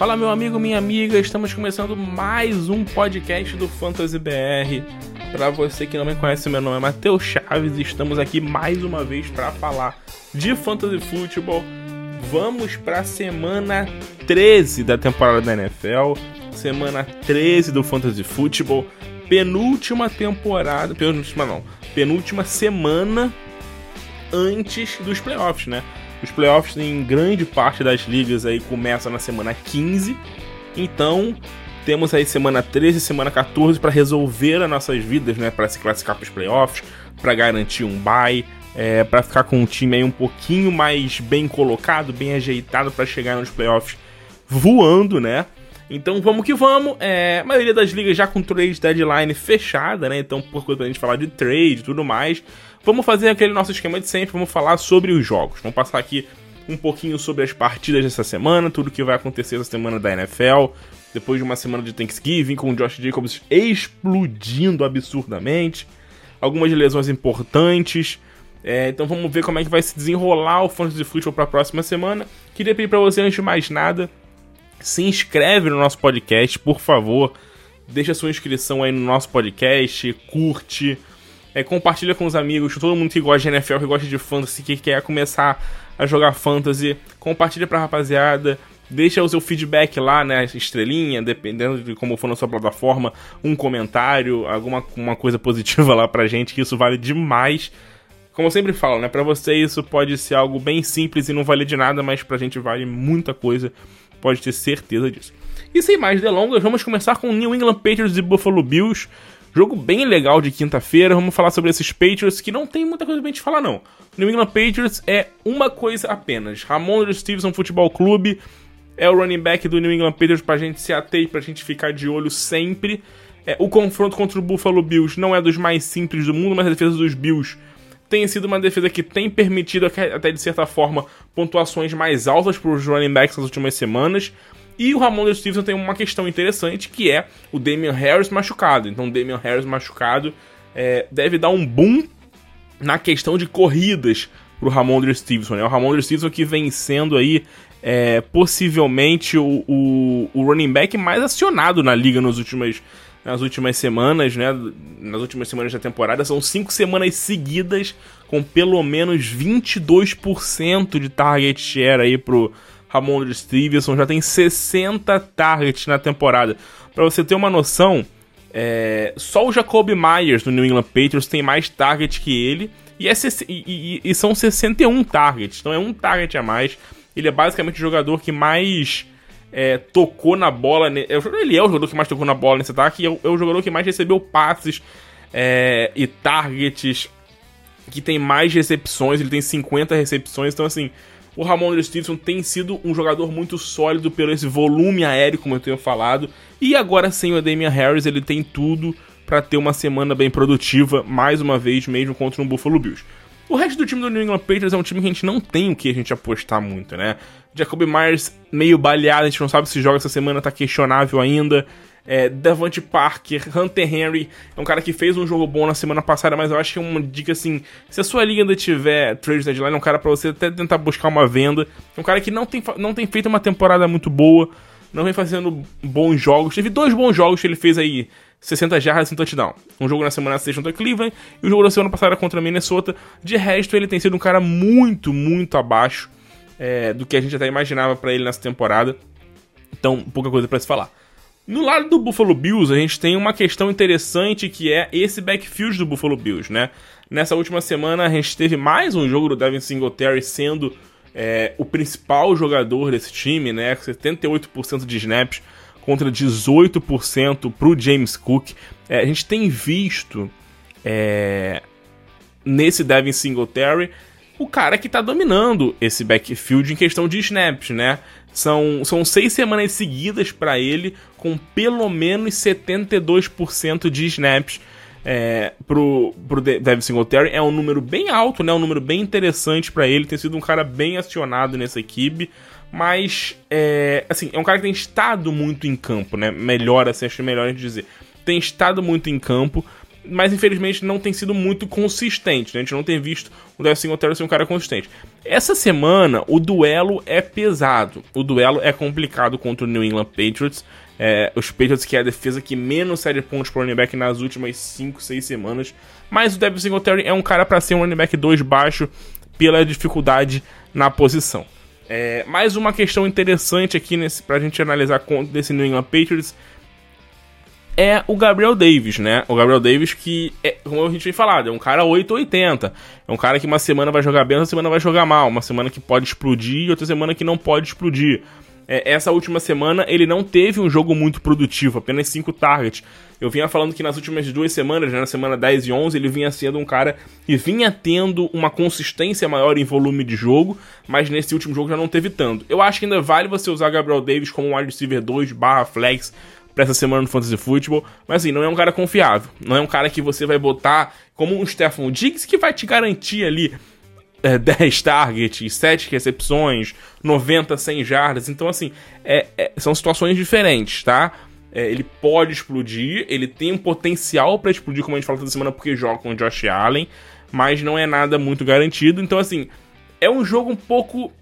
Fala meu amigo, minha amiga, estamos começando mais um podcast do Fantasy BR. Para você que não me conhece, meu nome é Matheus Chaves e estamos aqui mais uma vez para falar de Fantasy Futebol. Vamos para a semana 13 da temporada da NFL, semana 13 do Fantasy Futebol, penúltima temporada, penúltima não, penúltima semana antes dos playoffs, né? Os playoffs em grande parte das ligas aí começam na semana 15. Então, temos aí semana 13 e semana 14 para resolver as nossas vidas, né, para se classificar para os playoffs, para garantir um bye, é, para ficar com um time aí um pouquinho mais bem colocado, bem ajeitado para chegar nos playoffs voando, né? Então vamos que vamos. É, a maioria das ligas já com trade deadline fechada, né? Então, por coisa pra gente falar de trade e tudo mais. Vamos fazer aquele nosso esquema de sempre, vamos falar sobre os jogos. Vamos passar aqui um pouquinho sobre as partidas dessa semana, tudo que vai acontecer essa semana da NFL, depois de uma semana de Thanksgiving, com o Josh Jacobs explodindo absurdamente, algumas lesões importantes. É, então vamos ver como é que vai se desenrolar o Fantasy Football para a próxima semana. Queria pedir para você, antes de mais nada, se inscreve no nosso podcast, por favor. Deixa sua inscrição aí no nosso podcast, curte, é, compartilha com os amigos, todo mundo que gosta de NFL, que gosta de fantasy, que quer começar a jogar fantasy, compartilha pra rapaziada, deixa o seu feedback lá, né, estrelinha, dependendo de como for na sua plataforma, um comentário, alguma uma coisa positiva lá pra gente, que isso vale demais. Como eu sempre falo, né, pra você isso pode ser algo bem simples e não vale de nada, mas pra gente vale muita coisa, pode ter certeza disso. E sem mais delongas, vamos começar com New England Patriots e Buffalo Bills. Jogo bem legal de quinta-feira. Vamos falar sobre esses Patriots que não tem muita coisa pra gente falar, não. New England Patriots é uma coisa apenas. Ramon Stevenson Futebol Clube é o running back do New England Patriots pra gente se ater e pra gente ficar de olho sempre. É, o confronto contra o Buffalo Bills não é dos mais simples do mundo, mas a defesa dos Bills tem sido uma defesa que tem permitido, até de certa forma, pontuações mais altas para os running backs nas últimas semanas. E o Ramon Stevenson tem uma questão interessante que é o Damian Harris machucado. Então, o Damian Harris machucado é, deve dar um boom na questão de corridas pro Ramon Stevenson. Né? O Ramon Stevenson que vem sendo aí é, possivelmente o, o, o, running back mais acionado na liga nos últimas, nas últimas semanas, né? Nas últimas semanas da temporada. São cinco semanas seguidas com pelo menos 22% de target share aí pro Ramon Stevenson já tem 60 targets na temporada. Para você ter uma noção, é, só o Jacob Myers do New England Patriots tem mais targets que ele e, é, e, e, e, são 61 targets, então é um target a mais. Ele é basicamente o jogador que mais é, tocou na bola. Ele é o jogador que mais tocou na bola nesse ataque e é o, é o jogador que mais recebeu passes é, e targets, que tem mais recepções. Ele tem 50 recepções, então assim o Ramon Stevenson tem sido um jogador muito sólido pelo esse volume aéreo, como eu tenho falado. E agora sem o Damian Harris, ele tem tudo para ter uma semana bem produtiva, mais uma vez, mesmo contra um Buffalo Bills. O resto do time do New England Patriots é um time que a gente não tem o que a gente apostar muito, né? Jacoby Myers meio baleado, a gente não sabe se joga essa semana, tá questionável ainda é, Davante Parker, Hunter Henry, é um cara que fez um jogo bom na semana passada, mas eu acho que é uma dica assim: se a sua liga ainda tiver trade deadline, é um cara para você até tentar buscar uma venda. É um cara que não tem, não tem feito uma temporada muito boa, não vem fazendo bons jogos. Teve dois bons jogos que ele fez aí. 60 jardas e um touchdown. Um jogo na semana 6 contra Cleveland e o um jogo da semana passada contra Minnesota. De resto, ele tem sido um cara muito, muito abaixo é, do que a gente até imaginava para ele nessa temporada. Então, pouca coisa para se falar. No lado do Buffalo Bills, a gente tem uma questão interessante que é esse backfield do Buffalo Bills, né? Nessa última semana a gente teve mais um jogo do Devin Singletary sendo é, o principal jogador desse time, né? 78% de snaps contra 18% para o James Cook. É, a gente tem visto é, nesse Devin Singletary o cara que está dominando esse backfield em questão de snaps, né? São, são seis semanas seguidas para ele, com pelo menos 72% de snaps é, pro, pro Devin Singletary. É um número bem alto, né? Um número bem interessante para ele. Tem sido um cara bem acionado nessa equipe. Mas, é, assim, é um cara que tem estado muito em campo, né? Melhor, assim, acho melhor a gente dizer. Tem estado muito em campo. mas infelizmente não tem sido muito consistente. Né? A gente não tem visto o Devin Singletary ser um cara consistente. Essa semana o duelo é pesado, o duelo é complicado contra o New England Patriots. É, os Patriots que é a defesa que menos cede pontos para running back nas últimas 5, 6 semanas. Mas o Devin Singletary é um cara para ser um running back 2 baixo pela dificuldade na posição. É, mais uma questão interessante aqui nesse, pra gente analisar desse New England Patriots é o Gabriel Davis, né? O Gabriel Davis que, é, como a gente tem falado, é um cara 880. É um cara que uma semana vai jogar bem, outra semana vai jogar mal. Uma semana que pode explodir outra semana que não pode explodir. É, essa última semana ele não teve um jogo muito produtivo, apenas 5 targets. Eu vinha falando que nas últimas duas semanas, né, na semana 10 e 11, ele vinha sendo um cara que vinha tendo uma consistência maior em volume de jogo, mas nesse último jogo já não teve tanto. Eu acho que ainda vale você usar Gabriel Davis como wide receiver 2 barra flex pra essa semana no Fantasy Football. Mas assim, não é um cara confiável. Não é um cara que você vai botar como um Stefan Diggs que vai te garantir ali é, 10 targets, 7 recepções, 90, 100 jardas. Então, assim, é, é, são situações diferentes, tá? É, ele pode explodir, ele tem um potencial para explodir, como a gente falou toda semana, porque joga com o Josh Allen, mas não é nada muito garantido. Então, assim, é um jogo um pouco.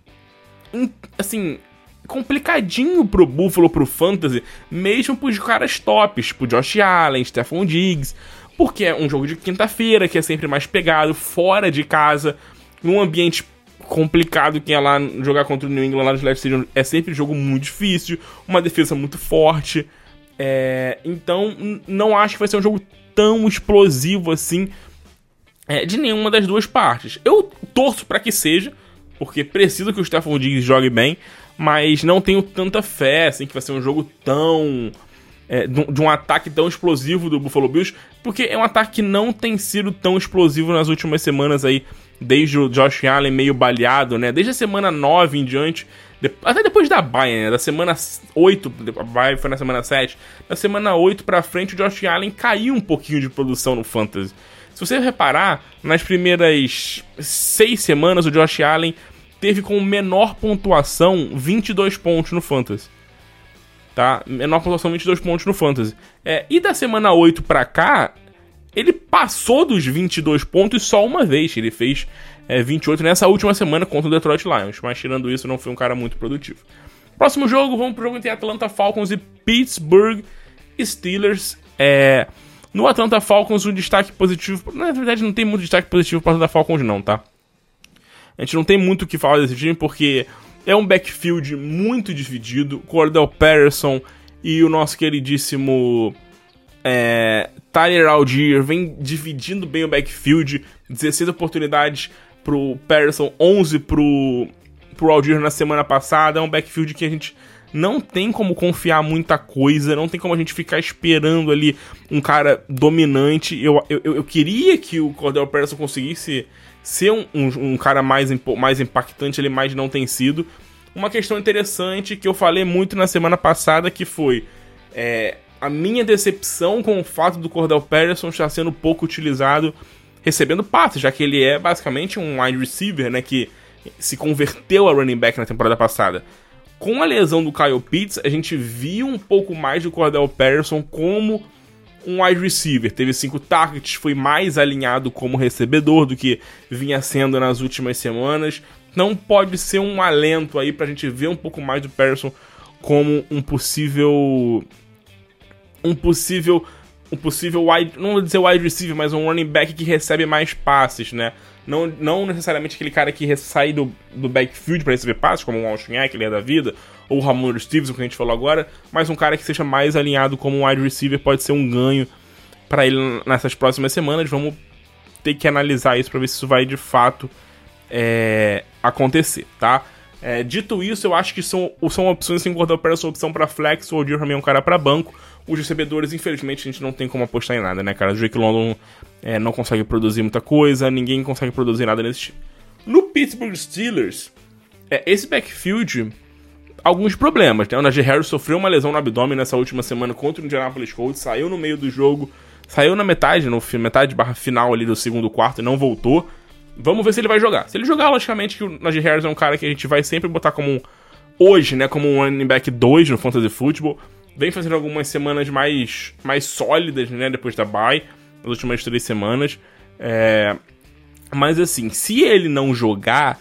Assim, complicadinho pro Buffalo, pro Fantasy, mesmo pros caras tops, tipo Josh Allen, Stephon Diggs, porque é um jogo de quinta-feira, que é sempre mais pegado, fora de casa, num ambiente complicado que é lá jogar contra o New England lá no Left Stadium, é sempre um jogo muito difícil, uma defesa muito forte, é, então não acho que vai ser um jogo tão explosivo assim é, de nenhuma das duas partes. Eu torço para que seja, porque preciso que o Stephon Diggs jogue bem, mas não tenho tanta fé, assim, que vai ser um jogo tão. É, de um ataque tão explosivo do Buffalo Bills, porque é um ataque que não tem sido tão explosivo nas últimas semanas aí, desde o Josh Allen meio baleado, né? Desde a semana 9 em diante, até depois da Bayern, né? Da semana 8, a Bayern foi na semana 7, da semana 8 pra frente, o Josh Allen caiu um pouquinho de produção no Fantasy. Se você reparar, nas primeiras 6 semanas, o Josh Allen teve como menor pontuação 22 pontos no Fantasy. Tá? Menor pontuação 22 pontos no Fantasy. É, e da semana 8 pra cá, ele passou dos 22 pontos só uma vez. Ele fez é, 28 nessa última semana contra o Detroit Lions. Mas tirando isso, não foi um cara muito produtivo. Próximo jogo, vamos pro jogo entre Atlanta Falcons e Pittsburgh Steelers. É, no Atlanta Falcons, um destaque positivo. Na verdade, não tem muito destaque positivo para o Atlanta Falcons, não, tá? A gente não tem muito o que falar desse time porque é um backfield muito dividido. Cordell Patterson e o nosso queridíssimo é, Tyler Algier vem dividindo bem o backfield. 16 oportunidades pro Patterson, 11 pro, pro Algier na semana passada. É um backfield que a gente não tem como confiar muita coisa, não tem como a gente ficar esperando ali um cara dominante. Eu, eu, eu queria que o Cordell Patterson conseguisse ser um, um, um cara mais, mais impactante, ele mais não tem sido. Uma questão interessante que eu falei muito na semana passada que foi é, a minha decepção com o fato do Cordell Patterson estar sendo pouco utilizado recebendo passes, já que ele é basicamente um wide receiver, né, que se converteu a running back na temporada passada. Com a lesão do Kyle Pitts, a gente viu um pouco mais do Cordell Patterson como um wide receiver. Teve cinco targets, foi mais alinhado como recebedor do que vinha sendo nas últimas semanas. Não pode ser um alento aí pra gente ver um pouco mais do Patterson como um possível. Um possível. Um possível wide. Não vou dizer wide receiver, mas um running back que recebe mais passes, né? Não, não necessariamente aquele cara que sai do, do backfield para receber passes, como o Austin Eckler da vida, ou o Ramon Stevenson, que a gente falou agora, mas um cara que seja mais alinhado como um wide receiver pode ser um ganho para ele nessas próximas semanas. Vamos ter que analisar isso para ver se isso vai de fato é, acontecer, tá? É, dito isso, eu acho que são, são opções sem guardar para essa opção para flex, ou o também é um cara para banco. Os recebedores, infelizmente, a gente não tem como apostar em nada, né, cara? O Drake London é, não consegue produzir muita coisa, ninguém consegue produzir nada nesse time. No Pittsburgh Steelers, é, esse backfield alguns problemas. Né? O Najee Harris sofreu uma lesão no abdômen nessa última semana contra o Indianapolis Colts, saiu no meio do jogo, saiu na metade, no metade barra final ali do segundo quarto e não voltou. Vamos ver se ele vai jogar. Se ele jogar, logicamente que o Najee Harris é um cara que a gente vai sempre botar como um, hoje, né, como um running back 2 no fantasy football. Vem fazendo algumas semanas mais mais sólidas, né, depois da bye. nas últimas três semanas. É... Mas assim, se ele não jogar,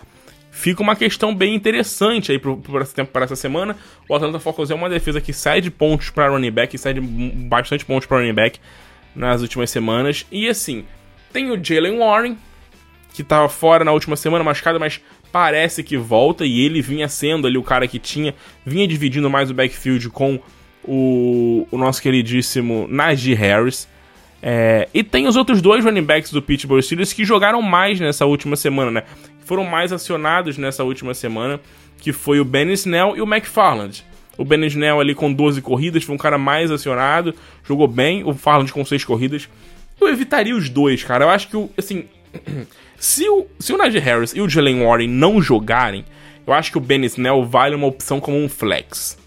fica uma questão bem interessante aí para essa semana. O Atlanta Falcons é uma defesa que sai de pontos para running back, sai de bastante pontos para running back nas últimas semanas. E assim, tem o Jalen Warren, que estava fora na última semana, machucado, mas parece que volta. E ele vinha sendo ali o cara que tinha, vinha dividindo mais o backfield com o, o nosso queridíssimo Najee Harris. É, e tem os outros dois running backs do Pittsburgh Steelers que jogaram mais nessa última semana, né? Foram mais acionados nessa última semana, que foi o Ben Snell e o McFarland. O Ben Snell ali com 12 corridas, foi um cara mais acionado, jogou bem, o Farland com 6 corridas. Eu evitaria os dois, cara. Eu acho que, o, assim, se o, se o Najee Harris e o Jalen Warren não jogarem, eu acho que o Ben Snell vale uma opção como um flex.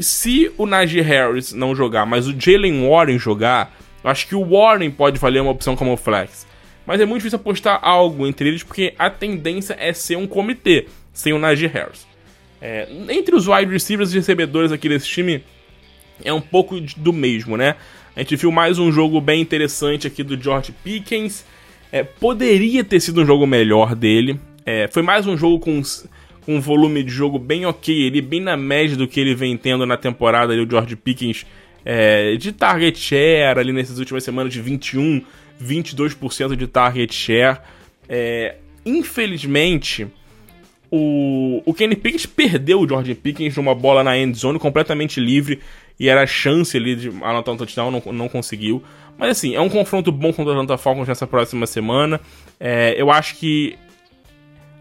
Se o Najee Harris não jogar, mas o Jalen Warren jogar, eu acho que o Warren pode valer uma opção como flex. Mas é muito difícil apostar algo entre eles, porque a tendência é ser um comitê, sem o Najee Harris. É, entre os wide receivers e recebedores aqui desse time, é um pouco do mesmo, né? A gente viu mais um jogo bem interessante aqui do George Pickens. É, poderia ter sido um jogo melhor dele. É, foi mais um jogo com, com um volume de jogo bem ok, ele bem na média do que ele vem tendo na temporada ali, o George Pickens é, de target share ali nessas últimas semanas de 21, 22% de target share. É, infelizmente, o, o Kenny Pickens perdeu o George Pickens numa bola na end zone completamente livre e era a chance ali de anotar um touchdown, não, não conseguiu. Mas assim, é um confronto bom contra o Atlanta Falcons nessa próxima semana. É, eu acho que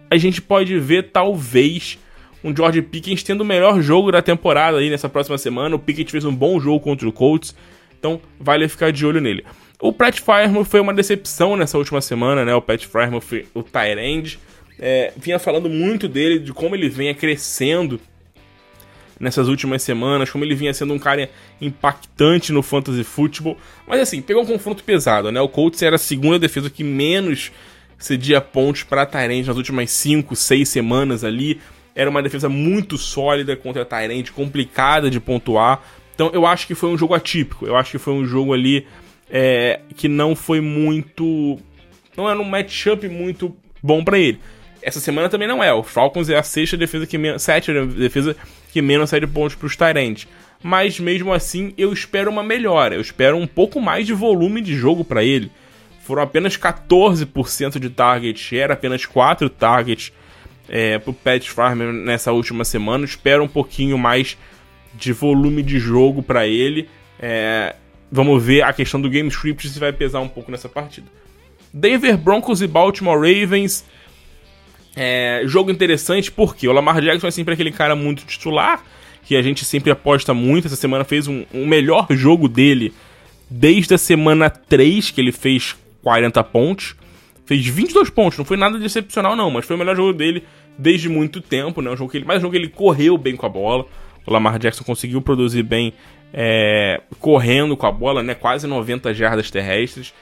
a gente pode ver, talvez, um George Pickens tendo o melhor jogo da temporada aí nessa próxima semana. O Pickens fez um bom jogo contra o Colts, então vale ficar de olho nele. O Pat Firemouth foi uma decepção nessa última semana, né? O Pat Firemouth, o Tyrande, é, vinha falando muito dele, de como ele vinha crescendo nessas últimas semanas, como ele vinha sendo um cara impactante no fantasy football. Mas assim, pegou um confronto pesado, né? O Colts era a segunda defesa que menos cedia pontos para Tyrande nas últimas 5, 6 semanas ali. Era uma defesa muito sólida contra a Tyrande, complicada de pontuar. Então eu acho que foi um jogo atípico. Eu acho que foi um jogo ali é, que não foi muito. Não era um matchup muito bom para ele. Essa semana também não é. O Falcons é a sexta defesa que menos. Sétima defesa que menos sai de pontos para os Tyrants. Mas mesmo assim, eu espero uma melhora. Eu espero um pouco mais de volume de jogo para ele. Foram apenas 14% de target share, apenas 4 targets é, pro Pat Farmer nessa última semana. Espero um pouquinho mais de volume de jogo para ele. É, vamos ver a questão do game script se vai pesar um pouco nessa partida. Denver Broncos e Baltimore Ravens. É, jogo interessante porque o Lamar Jackson é sempre aquele cara muito titular, que a gente sempre aposta muito. Essa semana fez um, um melhor jogo dele desde a semana 3, que ele fez 40 pontos. Fez 22 pontos, não foi nada de excepcional não, mas foi o melhor jogo dele desde muito tempo, né? Um jogo que ele, mais um jogo que ele correu bem com a bola. O Lamar Jackson conseguiu produzir bem é, correndo com a bola, né? Quase 90 jardas terrestres.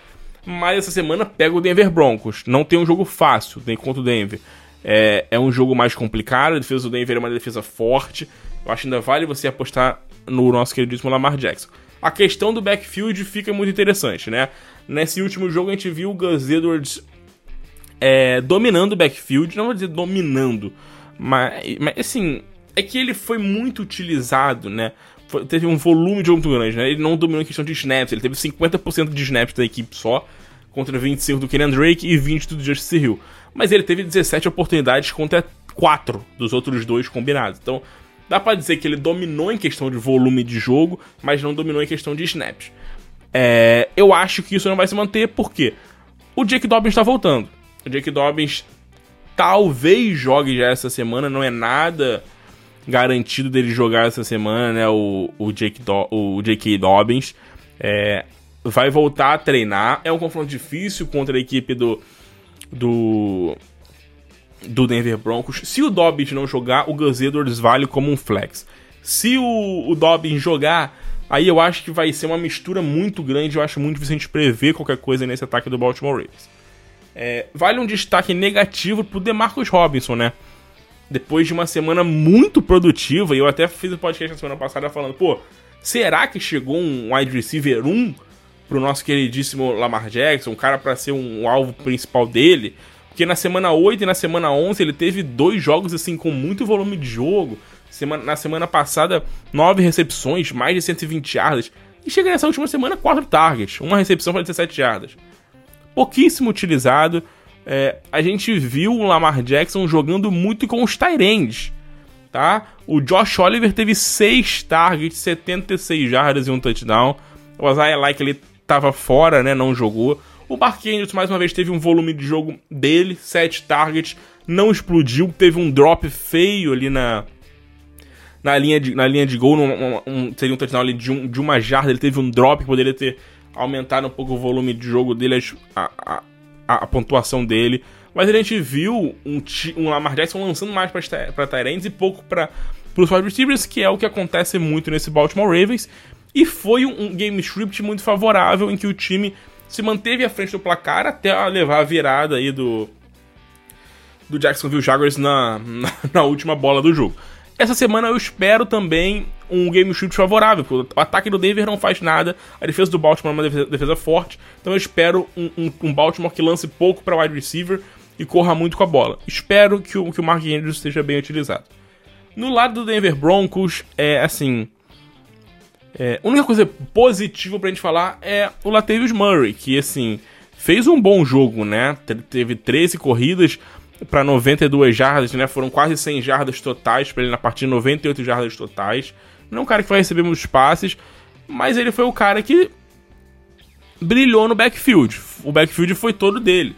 Mas essa semana pega o Denver Broncos. Não tem um jogo fácil contra o Denver. É, é um jogo mais complicado, a defesa do Denver é uma defesa forte. Eu acho que ainda vale você apostar no nosso queridíssimo Lamar Jackson. A questão do backfield fica muito interessante, né? Nesse último jogo a gente viu o Gus Edwards é, dominando o backfield, não vou dizer dominando, mas, mas assim, é que ele foi muito utilizado, né? Foi, teve um volume de jogo muito grande, né? Ele não dominou em questão de snaps, ele teve 50% de snaps da equipe só, contra 25 do Kenyan Drake e 20 do Justice Hill mas ele teve 17 oportunidades contra 4 dos outros dois combinados. Então, dá para dizer que ele dominou em questão de volume de jogo, mas não dominou em questão de snaps. É, eu acho que isso não vai se manter porque o Jake Dobbins está voltando. O Jake Dobbins talvez jogue já essa semana, não é nada garantido dele jogar essa semana, né? O, o, Jake, Do, o Jake Dobbins é, vai voltar a treinar. É um confronto difícil contra a equipe do do do Denver Broncos. Se o Dobbins não jogar, o Gus Edwards vale como um flex. Se o, o jogar, aí eu acho que vai ser uma mistura muito grande. Eu acho muito difícil a gente prever qualquer coisa nesse ataque do Baltimore Ravens. É, vale um destaque negativo pro DeMarcus Robinson, né? Depois de uma semana muito produtiva, e eu até fiz o podcast na semana passada falando, pô, será que chegou um wide receiver 1 pro nosso queridíssimo Lamar Jackson, um cara para ser um, um, alvo principal dele. Porque na semana 8 e na semana 11 ele teve dois jogos assim com muito volume de jogo. Semana, na semana passada, nove recepções, mais de 120 yardas. E chega nessa última semana, quatro targets, uma recepção para 17 yardas. Pouquíssimo utilizado. É, a gente viu o Lamar Jackson jogando muito com os Tyrands, tá? O Josh Oliver teve 6 targets, 76 jardas e um touchdown. O Isaiah Like ele tava fora, né? Não jogou. O Mark Andrews mais uma vez teve um volume de jogo dele, 7 targets, não explodiu, teve um drop feio ali na na linha de, na linha de gol, num, um, seria um touchdown ali de, um, de uma jarda, ele teve um drop poderia ter aumentado um pouco o volume de jogo dele, a, a, a, a pontuação dele. Mas a gente viu um, um Lamar Jackson lançando mais para Tyrants e pouco para os wide receivers, que é o que acontece muito nesse Baltimore Ravens. E foi um, um game script muito favorável em que o time se manteve à frente do placar até levar a virada aí do, do Jacksonville Jaguars na, na, na última bola do jogo. Essa semana eu espero também um game shoot favorável, porque o ataque do Denver não faz nada, a defesa do Baltimore é uma defesa, defesa forte, então eu espero um, um, um Baltimore que lance pouco para wide receiver e corra muito com a bola. Espero que o, que o Mark Andrews esteja bem utilizado. No lado do Denver Broncos, é assim. É, a única coisa positiva pra gente falar é o Latavius Murray, que assim, fez um bom jogo, né? Teve 13 corridas, para 92 jardas, né? Foram quase 100 jardas totais para ele na partida, 98 jardas totais. Não é um cara que vai receber muitos passes, mas ele foi o cara que brilhou no backfield. O backfield foi todo dele.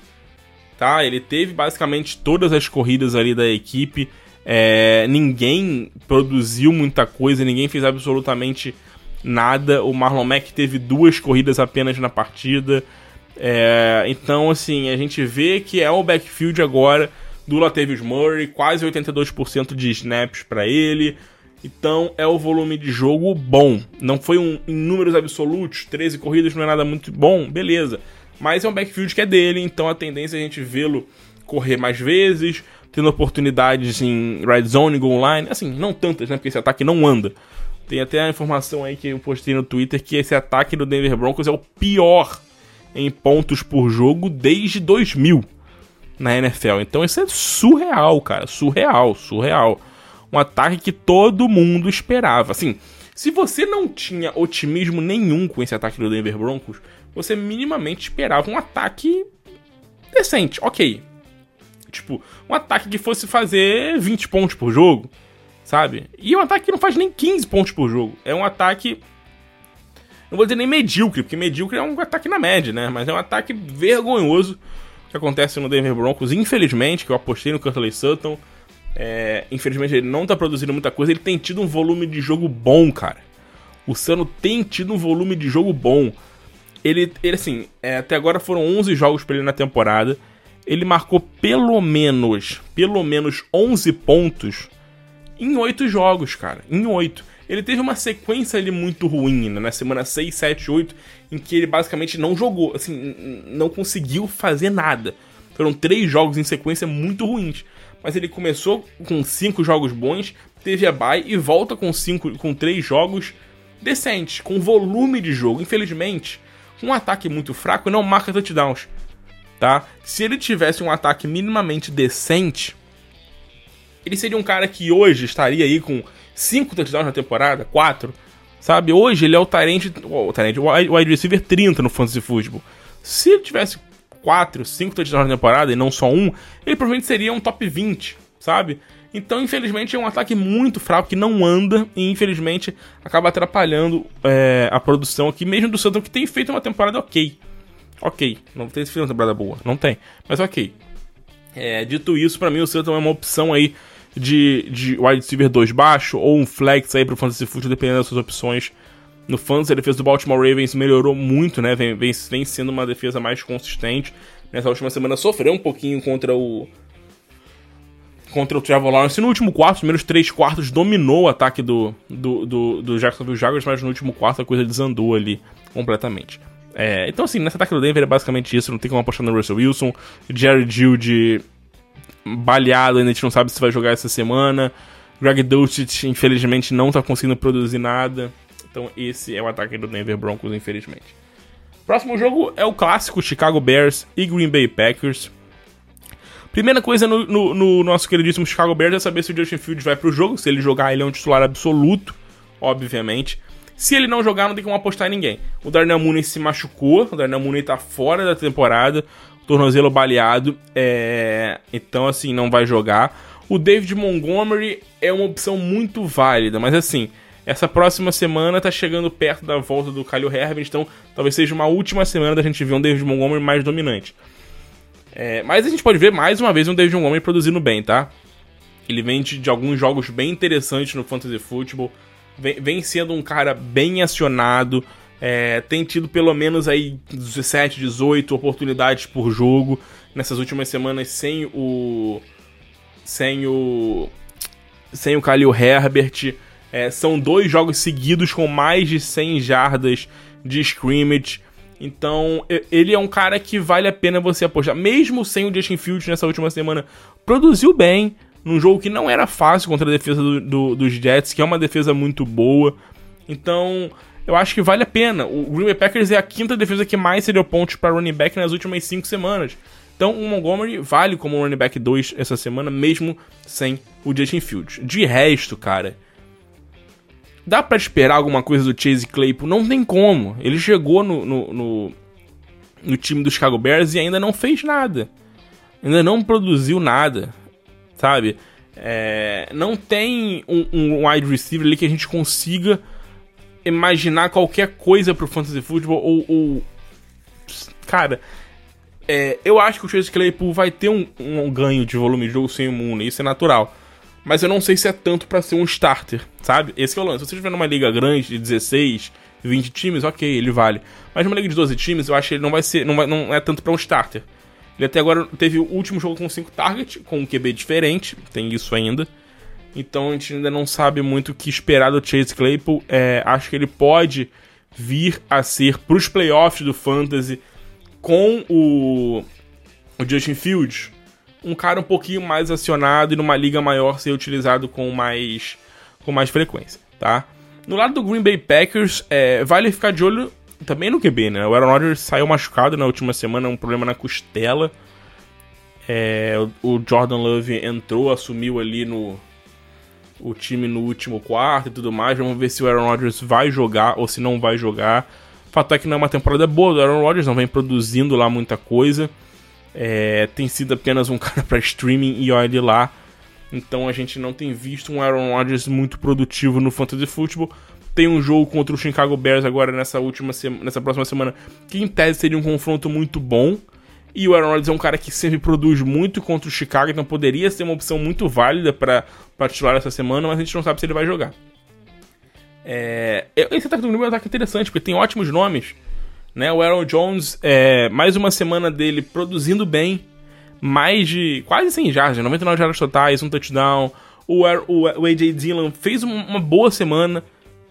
Tá? Ele teve basicamente todas as corridas ali da equipe. É, ninguém produziu muita coisa, ninguém fez absolutamente nada. O Marlon Mack teve duas corridas apenas na partida. É, então, assim, a gente vê que é o backfield agora do Latavius Murray, quase 82% de snaps para ele. Então é o volume de jogo bom. Não foi um em números absolutos, 13 corridas não é nada muito bom, beleza. Mas é um backfield que é dele, então a tendência é a gente vê-lo correr mais vezes, tendo oportunidades em red zone, goal line, assim, não tantas, né, porque esse ataque não anda. Tem até a informação aí que eu postei no Twitter que esse ataque do Denver Broncos é o pior em pontos por jogo desde 2000 na NFL. Então isso é surreal, cara. Surreal, surreal. Um ataque que todo mundo esperava. Assim, se você não tinha otimismo nenhum com esse ataque do Denver Broncos, você minimamente esperava um ataque decente, ok. Tipo, um ataque que fosse fazer 20 pontos por jogo, sabe? E um ataque que não faz nem 15 pontos por jogo. É um ataque não vou dizer nem medíocre, porque medíocre é um ataque na média, né? Mas é um ataque vergonhoso que acontece no Denver Broncos. Infelizmente, que eu apostei no Curtley Sutton. É, infelizmente ele não tá produzindo muita coisa. Ele tem tido um volume de jogo bom, cara. O Sano tem tido um volume de jogo bom. Ele, ele assim, é, até agora foram 11 jogos para ele na temporada. Ele marcou pelo menos, pelo menos 11 pontos em 8 jogos, cara. Em 8 ele teve uma sequência ali muito ruim, né? Na semana 6, 7, 8, em que ele basicamente não jogou, assim, não conseguiu fazer nada. Foram três jogos em sequência muito ruins. Mas ele começou com cinco jogos bons, teve a bye e volta com cinco, com três jogos decentes, com volume de jogo. Infelizmente, um ataque muito fraco não marca touchdowns, tá? Se ele tivesse um ataque minimamente decente, ele seria um cara que hoje estaria aí com 5 touchdowns na temporada, 4. Sabe? Hoje ele é o Tyrant, o Tyrant, o wide receiver 30 no Fantasy Football. Se ele tivesse 4, 5 touchdowns na temporada e não só um, ele provavelmente seria um top 20, sabe? Então, infelizmente, é um ataque muito fraco que não anda e, infelizmente, acaba atrapalhando é, a produção aqui, mesmo do Santos, que tem feito uma temporada ok. Ok, não tem feito uma temporada boa, não tem, mas ok. É, dito isso, para mim o Santos é uma opção aí de, de wide receiver 2 baixo ou um flex aí pro Fantasy Football, dependendo das suas opções. No Fantasy, a defesa do Baltimore Ravens melhorou muito, né? Vem, vem, vem sendo uma defesa mais consistente. Nessa última semana sofreu um pouquinho contra o contra o Trevor Lawrence. No último quarto, os primeiros três quartos, dominou o ataque do, do, do, do Jacksonville Jaguars, mas no último quarto a coisa desandou ali completamente. É, então, assim, nesse ataque do Denver é basicamente isso. Não tem como apostar no Russell Wilson. Jerry Judy baleado, ainda a gente não sabe se vai jogar essa semana. Greg Dulcich, infelizmente, não tá conseguindo produzir nada. Então esse é o ataque do Denver Broncos, infelizmente. Próximo jogo é o clássico Chicago Bears e Green Bay Packers. Primeira coisa no, no, no, nosso queridíssimo Chicago Bears é saber se o Justin Fields vai pro jogo. Se ele jogar, ele é um titular absoluto, obviamente. Se ele não jogar, não tem como apostar em ninguém. O Darnell Mooney se machucou, o Darnell Mooney tá fora da temporada, tornozelo baleado, é... então assim, não vai jogar. O David Montgomery é uma opção muito válida, mas assim, essa próxima semana tá chegando perto da volta do Khalil Herbert, então talvez seja uma última semana da gente ver um David Montgomery mais dominante. É... mas a gente pode ver mais uma vez um David Montgomery produzindo bem, tá? Ele vem de, de alguns jogos bem interessantes no Fantasy Football vem, vem sendo um cara bem acionado. É, tem tido pelo menos aí 17, 18 oportunidades por jogo nessas últimas semanas sem o. sem o. sem o Khalil Herbert. É, são dois jogos seguidos com mais de 100 jardas de scrimmage. Então, ele é um cara que vale a pena você apostar. Mesmo sem o Justin Fields nessa última semana, produziu bem, num jogo que não era fácil contra a defesa do, do, dos Jets, que é uma defesa muito boa. Então, eu acho que vale a pena. O Green Bay Packers é a quinta defesa que mais cedeu pontos para running back nas últimas cinco semanas. Então, o Montgomery vale como running back 2 essa semana, mesmo sem o Justin Fields. De resto, cara, dá para esperar alguma coisa do Chase Claypool? Não tem como. Ele chegou no, no, no, no time do Chicago Bears e ainda não fez nada. Ainda não produziu nada sabe? É, não tem um, um, wide receiver ali que a gente consiga imaginar qualquer coisa pro Fantasy Football ou. ou cara, é, eu acho que o Chase Claypool vai ter um, um, ganho de volume de jogo sem o Mooney, isso é natural. Mas eu não sei se é tanto para ser um starter, sabe? Esse é o lance. Se você estiver numa liga grande de 16, 20 times, ok, ele vale. Mas numa liga de 12 times, eu acho que ele não vai ser. Não, vai, não é tanto para um starter. Ele até agora teve o último jogo com 5 targets, com um QB diferente, tem isso ainda. Então a gente ainda não sabe muito o que esperar do Chase Claypool. É, acho que ele pode vir a ser para os playoffs do Fantasy com o, o Justin Fields um cara um pouquinho mais acionado e numa liga maior ser utilizado com mais, com mais frequência, tá? No lado do Green Bay Packers, é, vale ficar de olho também no QB, né? O Aaron Rodgers saiu machucado na última semana, um problema na costela. É, o Jordan Love entrou, assumiu ali no o time no último quarto e tudo mais. Vamos ver se o Aaron Rodgers vai jogar ou se não vai jogar. O fato é que não é uma temporada boa do Aaron Rodgers, não vem produzindo lá muita coisa. É, tem sido apenas um cara para streaming e olha lá. Então a gente não tem visto um Aaron Rodgers muito produtivo no Fantasy Football tem um jogo contra o Chicago Bears agora nessa última nessa próxima semana, que em tese seria um confronto muito bom. E o Aaron Rodgers é um cara que sempre produz muito contra o Chicago, então poderia ser uma opção muito válida para titular essa semana, mas a gente não sabe se ele vai jogar. É, esse ataque do Green é um ataque interessante, porque tem ótimos nomes. Né? O Aaron Jones, é, mais uma semana dele produzindo bem, mais de quase 100 jardas, 99 jardas totais, um touchdown. O, o, o AJ Dillon fez uma boa semana,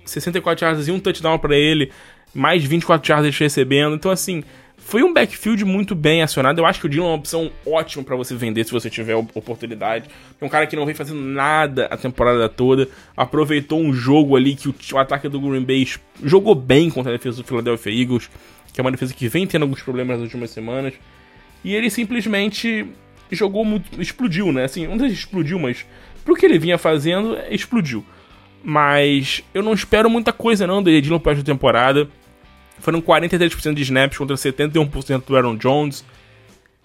64 yardas e um touchdown para ele, mais 24 yardas recebendo. Então, assim, foi um backfield muito bem acionado. Eu acho que o Dylan é uma opção ótima para você vender se você tiver oportunidade. É um cara que não vem fazendo nada a temporada toda. Aproveitou um jogo ali que o, o ataque do Green Bay jogou bem contra a defesa do Philadelphia Eagles, que é uma defesa que vem tendo alguns problemas nas últimas semanas. E ele simplesmente jogou muito. explodiu, né? Assim, não sei se explodiu, mas pro que ele vinha fazendo, explodiu. Mas eu não espero muita coisa não do Edilon para esta temporada. Foram 43% de snaps contra 71% do Aaron Jones.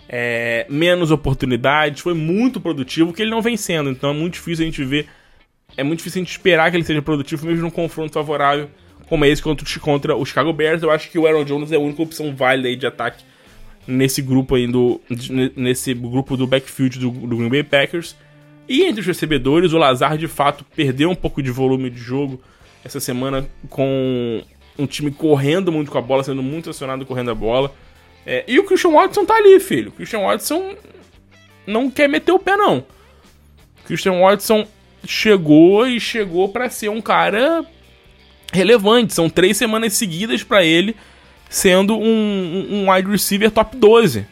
É, menos oportunidades, foi muito produtivo, que ele não vem sendo. Então é muito difícil a gente ver. É muito difícil a gente esperar que ele seja produtivo, mesmo num confronto favorável como esse contra, contra o Chicago Bears. Eu acho que o Aaron Jones é a única opção válida de ataque nesse grupo aí do, nesse grupo do backfield do, do Green Bay Packers. E entre os recebedores, o Lazar de fato perdeu um pouco de volume de jogo essa semana com um time correndo muito com a bola, sendo muito acionado correndo a bola. É, e o Christian Watson tá ali, filho. O Christian Watson não quer meter o pé, não. O Christian Watson chegou e chegou para ser um cara relevante. São três semanas seguidas para ele sendo um, um wide receiver top 12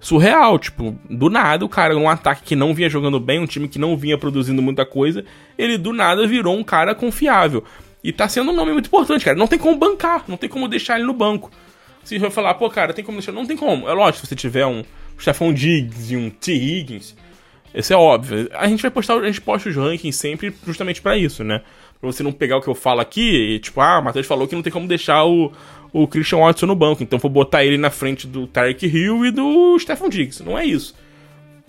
surreal. Tipo, do nada, o cara, num ataque que não vinha jogando bem, um time que não vinha produzindo muita coisa, ele do nada virou um cara confiável. E tá sendo um nome muito importante, cara. Não tem como bancar, não tem como deixar ele no banco. Se vai falar, pô, cara, tem como deixar. Não tem como. É lógico, se você tiver um Stephon Diggs e um T. Higgins, isso é óbvio. A gente vai postar, a gente posta os rankings sempre justamente para isso, né? Pra você não pegar o que eu falo aqui e, tipo, ah, o Matheus falou que não tem como deixar o, o Christian Watson no banco, então vou botar ele na frente do Tarek Hill e do Stephon Diggs. Não é isso.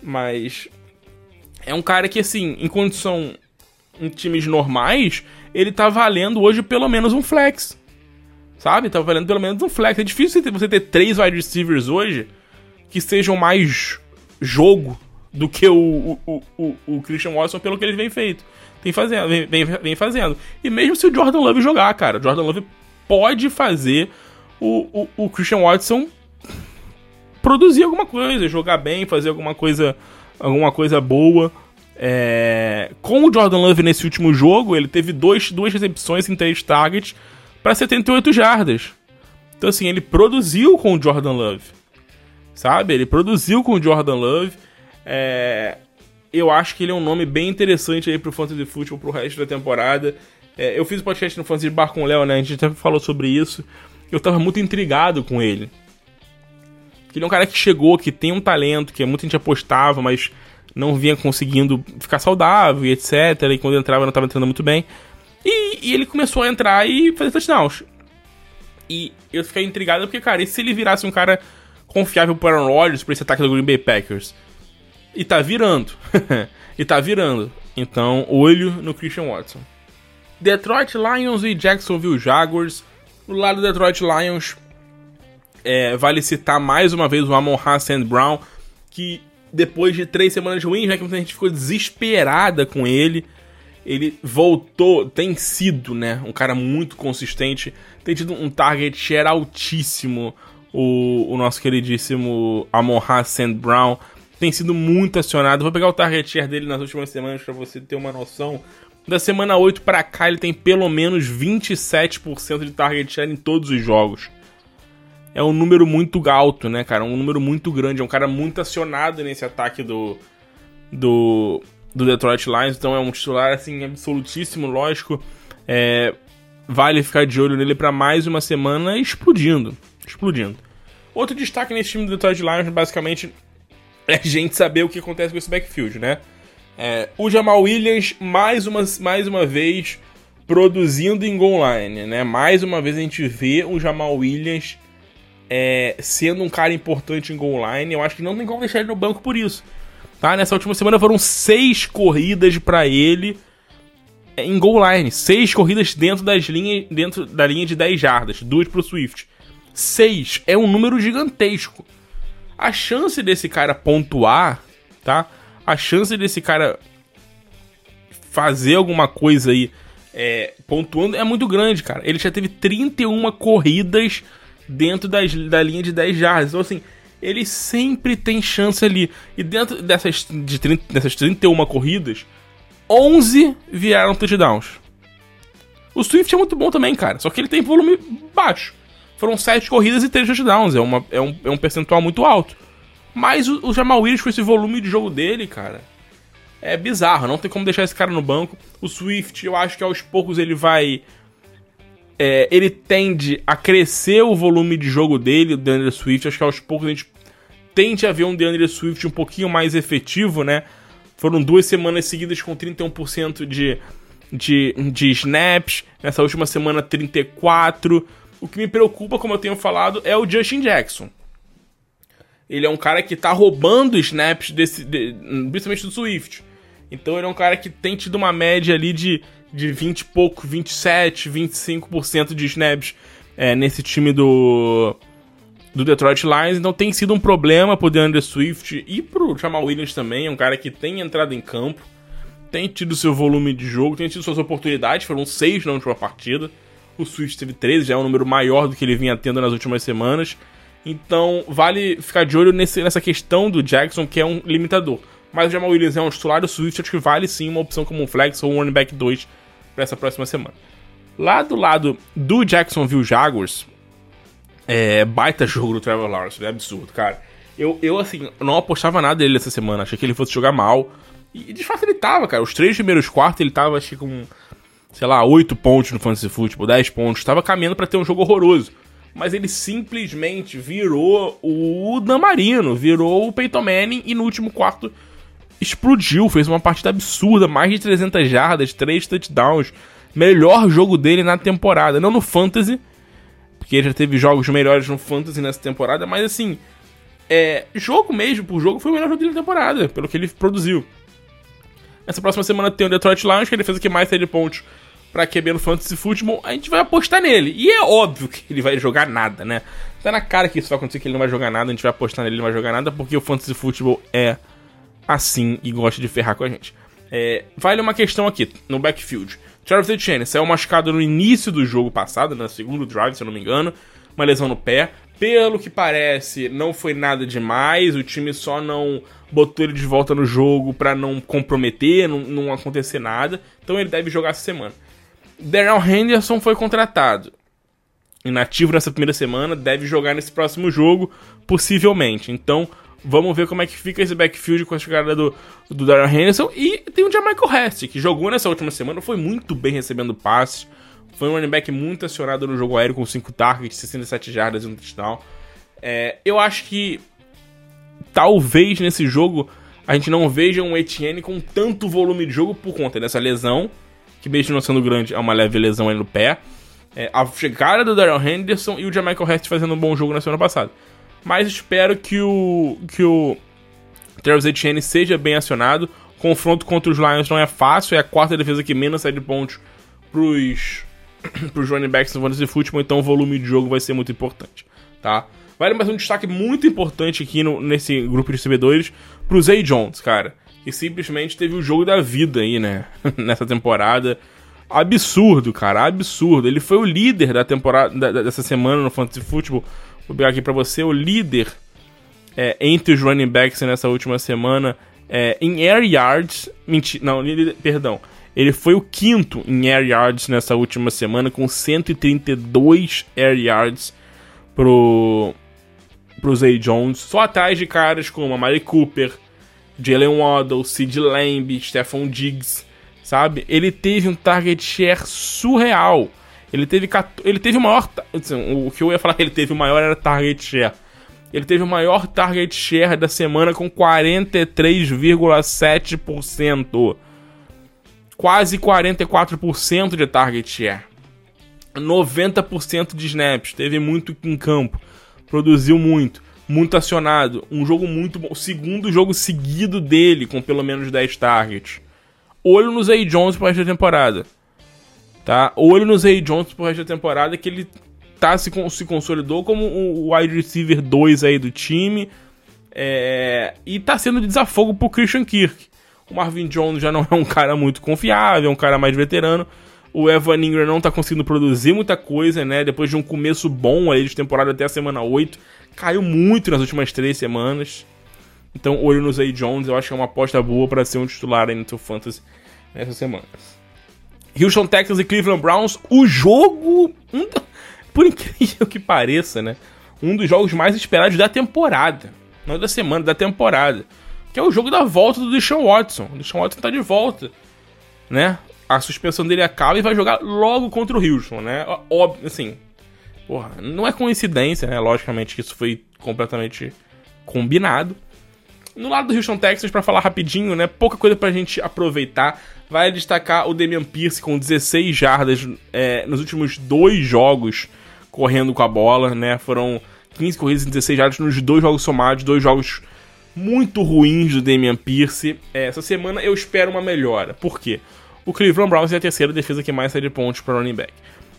Mas. É um cara que, assim, em condição. em times normais, ele tá valendo hoje pelo menos um flex. Sabe? Tá valendo pelo menos um flex. É difícil você ter três wide receivers hoje que sejam mais jogo do que o, o, o, o Christian Watson pelo que ele vem feito. Tem fazendo, vem, vem, vem, fazendo. E mesmo se o Jordan Love jogar, cara, o Jordan Love pode fazer o, o, o Christian Watson produzir alguma coisa, jogar bem, fazer alguma coisa, alguma coisa boa. É... Com o Jordan Love nesse último jogo, ele teve dois, duas recepções em três targets para 78 jardas. Então, assim, ele produziu com o Jordan Love. Sabe? Ele produziu com o Jordan Love. É... Eu acho que ele é um nome bem interessante aí pro Fantasy Football pro resto da temporada. É, eu fiz o um podcast no Fantasy Bar com o Léo, né? A gente até falou sobre isso. Eu tava muito intrigado com ele. Ele é um cara que chegou, que tem um talento, que muita gente apostava, mas não vinha conseguindo ficar saudável e etc. E quando entrava não estava entrando muito bem. E, e, ele começou a entrar e fazer touchdowns. E eu fiquei intrigado porque, cara, e se ele virasse um cara confiável para Aaron Rodgers para esse ataque do Green Bay Packers? E tá virando. e tá virando. Então, olho no Christian Watson. Detroit Lions e Jacksonville Jaguars. No lado do Detroit Lions, é, vale citar mais uma vez o Amon Hassan Brown, que depois de três semanas ruins, né, que muita gente ficou desesperada com ele, ele voltou, tem sido, né, um cara muito consistente, tem tido um target share altíssimo, o, o nosso queridíssimo Amon Hassan Brown, tem sido muito acionado. Vou pegar o target share dele nas últimas semanas para você ter uma noção. Da semana 8 para cá, ele tem pelo menos 27% de target share em todos os jogos. É um número muito alto, né, cara? Um número muito grande. É um cara muito acionado nesse ataque do, do, do Detroit Lions. Então é um titular, assim, absolutíssimo, lógico. É, vale ficar de olho nele para mais uma semana explodindo. Explodindo. Outro destaque nesse time do Detroit Lions, basicamente, é a gente saber o que acontece com esse backfield, né? É, o Jamal Williams, mais uma, mais uma vez, produzindo em goal line, né? Mais uma vez a gente vê o Jamal Williams é, sendo um cara importante em goal line. Eu acho que não tem como deixar ele no banco por isso. Tá? Nessa última semana foram seis corridas para ele em goal line. Seis corridas dentro, das linhas, dentro da linha de 10 jardas. Duas pro Swift. Seis. É um número gigantesco. A chance desse cara pontuar, tá? a chance desse cara fazer alguma coisa aí é, pontuando é muito grande, cara. Ele já teve 31 corridas dentro das, da linha de 10 jardas. Então, assim, ele sempre tem chance ali. E dentro dessas, de 30, dessas 31 corridas, 11 vieram touchdowns. O Swift é muito bom também, cara. Só que ele tem volume baixo. Foram 7 corridas e 3 touchdowns. É, uma, é, um, é um percentual muito alto. Mas o, o Jamal Williams, com esse volume de jogo dele, cara, é bizarro. Não tem como deixar esse cara no banco. O Swift, eu acho que aos poucos ele vai. É, ele tende a crescer o volume de jogo dele, o DeAndre Swift. Acho que aos poucos a gente tende a ver um DeAndre Swift um pouquinho mais efetivo, né? Foram duas semanas seguidas com 31% de, de, de snaps. Nessa última semana, 34%. O que me preocupa, como eu tenho falado, é o Justin Jackson. Ele é um cara que tá roubando snaps desse, de, principalmente do Swift. Então ele é um cara que tem tido uma média ali de, de 20 e pouco, 27, 25% de snaps é, nesse time do, do Detroit Lions. Então tem sido um problema pro DeAndre Swift e pro Jamal Williams também. É um cara que tem entrado em campo, tem tido seu volume de jogo, tem tido suas oportunidades. Foram seis na última partida. O Swift teve 13, já é um número maior do que ele vinha tendo nas últimas semanas. Então, vale ficar de olho nesse, nessa questão do Jackson, que é um limitador. Mas o Jamal Williams é um titular do Swift, acho que vale sim uma opção como um flex ou um running back 2 para essa próxima semana. Lá do lado do Jacksonville Jaguars, é baita jogo do Trevor Lawrence, é absurdo, cara. Eu, eu, assim, não apostava nada dele essa semana, achei que ele fosse jogar mal. E de fato ele tava, cara. Os três primeiros quartos ele tava, acho que com sei lá, 8 pontos no Fantasy Football, 10 pontos, estava caminhando para ter um jogo horroroso. Mas ele simplesmente virou o Dan Marino, virou o Peyton Manning e no último quarto explodiu, fez uma partida absurda, mais de 300 jardas, 3 touchdowns. Melhor jogo dele na temporada, não no Fantasy, porque ele já teve jogos melhores no Fantasy nessa temporada, mas assim, é, jogo mesmo por jogo foi o melhor jogo dele na temporada, pelo que ele produziu. Essa próxima semana tem o Detroit Lions, que ele fez aqui mais 7 pontos pra QB no Fantasy Football, a gente vai apostar nele. E é óbvio que ele vai jogar nada, né? Tá na cara que isso vai acontecer, que ele não vai jogar nada, a gente vai apostar nele, ele não vai jogar nada, porque o Fantasy Football é assim e gosta de ferrar com a gente. É, vale uma questão aqui, no backfield. Travis Etienne saiu machucado no início do jogo passado, no segundo drive, se eu não me engano, uma lesão no pé. Pelo que parece, não foi nada demais, o time só não botou ele de volta no jogo para não comprometer, não, não acontecer nada. Então ele deve jogar essa semana. Darrell Henderson foi contratado. Inativo nessa primeira semana, deve jogar nesse próximo jogo, possivelmente. Então, vamos ver como é que fica esse backfield com a chegada do, do Darrell Henderson. E tem o Jamichael Hest, que jogou nessa última semana, foi muito bem recebendo passes. Foi um running back muito acionado no jogo aéreo com 5 targets, 67 jardas e um touchdown. É, eu acho que talvez nesse jogo a gente não veja um Etienne com tanto volume de jogo por conta dessa lesão que mesmo não sendo grande, é uma leve lesão aí no pé. É, a chegada do Daryl Henderson e o Jamichael Hest fazendo um bom jogo na semana passada. Mas espero que o que o Travis Etienne seja bem acionado. Confronto contra os Lions não é fácil, é a quarta defesa que menos sai de pontos pros, pros running backs no Fantasy Football, então o volume de jogo vai ser muito importante, tá? Vale mais um destaque muito importante aqui no, nesse grupo de recebedores pro Zay Jones, cara que simplesmente teve o jogo da vida aí, né? Nessa temporada. Absurdo, cara, absurdo. Ele foi o líder da temporada da, dessa semana no Fantasy Football. Vou pegar aqui para você o líder é, entre os running backs nessa última semana é, em air yards. Mentira, não, perdão. Ele foi o quinto em air yards nessa última semana com 132 air yards pro pro Zay Jones, só atrás de caras como a Mari Cooper, Jalen Waddle, Sid Lamb, Stephon Diggs, sabe? Ele teve um target share surreal. Ele teve, ele teve o maior. Assim, o que eu ia falar que ele teve o maior era target share. Ele teve o maior target share da semana com 43,7%. Quase 44% de target share. 90% de snaps. Teve muito em campo. Produziu muito muito acionado. Um jogo muito bom. O segundo jogo seguido dele com pelo menos 10 targets. Olho no Zay Jones pro resto da temporada. Tá? Olho no Zay Jones pro resto da temporada que ele tá, se, se consolidou como o wide receiver 2 aí do time. É, e tá sendo desafogo pro Christian Kirk. O Marvin Jones já não é um cara muito confiável, é um cara mais veterano. O Evan Ingram não tá conseguindo produzir muita coisa, né? Depois de um começo bom aí de temporada até a semana 8 caiu muito nas últimas três semanas. Então, olho no Zay Jones, eu acho que é uma aposta boa para ser um titular aí no seu fantasy nessa semana. Houston Texans e Cleveland Browns, o jogo, um, por incrível que pareça, né? Um dos jogos mais esperados da temporada. Não da semana, da temporada. Que é o jogo da volta do Deshaun Watson. O Deshaun Watson tá de volta, né? A suspensão dele acaba e vai jogar logo contra o Houston, né? Óbvio, assim, Porra, não é coincidência, né? Logicamente que isso foi completamente combinado. No lado do Houston Texans, para falar rapidinho, né? Pouca coisa pra gente aproveitar. Vai destacar o Damian Pierce com 16 jardas é, nos últimos dois jogos correndo com a bola, né? Foram 15 corridas e 16 jardas nos dois jogos somados, dois jogos muito ruins do Damian Pierce. É, essa semana eu espero uma melhora. Por quê? O Cleveland Browns é a terceira defesa que mais sai de pontos para running back.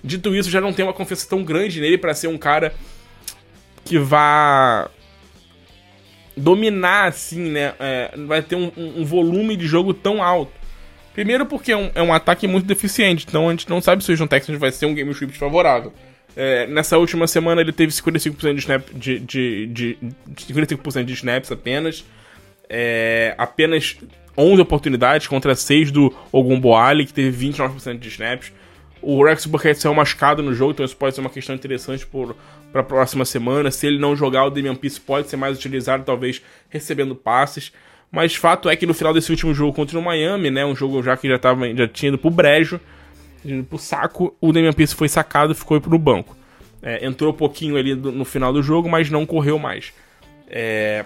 Dito isso, já não tem uma confiança tão grande nele para ser um cara que vá dominar assim, né? É, vai ter um, um, volume de jogo tão alto. Primeiro porque é um, é um, ataque muito deficiente, então a gente não sabe se o Houston Texans vai ser um game script favorável. É, nessa última semana ele teve 55% de, snap, de, de, de, de 55% de snaps apenas. É, apenas 11 oportunidades contra 6 do Ogumboali, que teve 29% de snaps. O Rex Burkhead saiu machucado no jogo, então isso pode ser uma questão interessante para a próxima semana. Se ele não jogar, o Damian Pierce pode ser mais utilizado, talvez recebendo passes. Mas fato é que no final desse último jogo contra o Miami, né, um jogo já que já, tava, já tinha ido pro brejo, indo pro saco. O Damian Pierce foi sacado e ficou pro banco. É, entrou um pouquinho ali no final do jogo, mas não correu mais. É,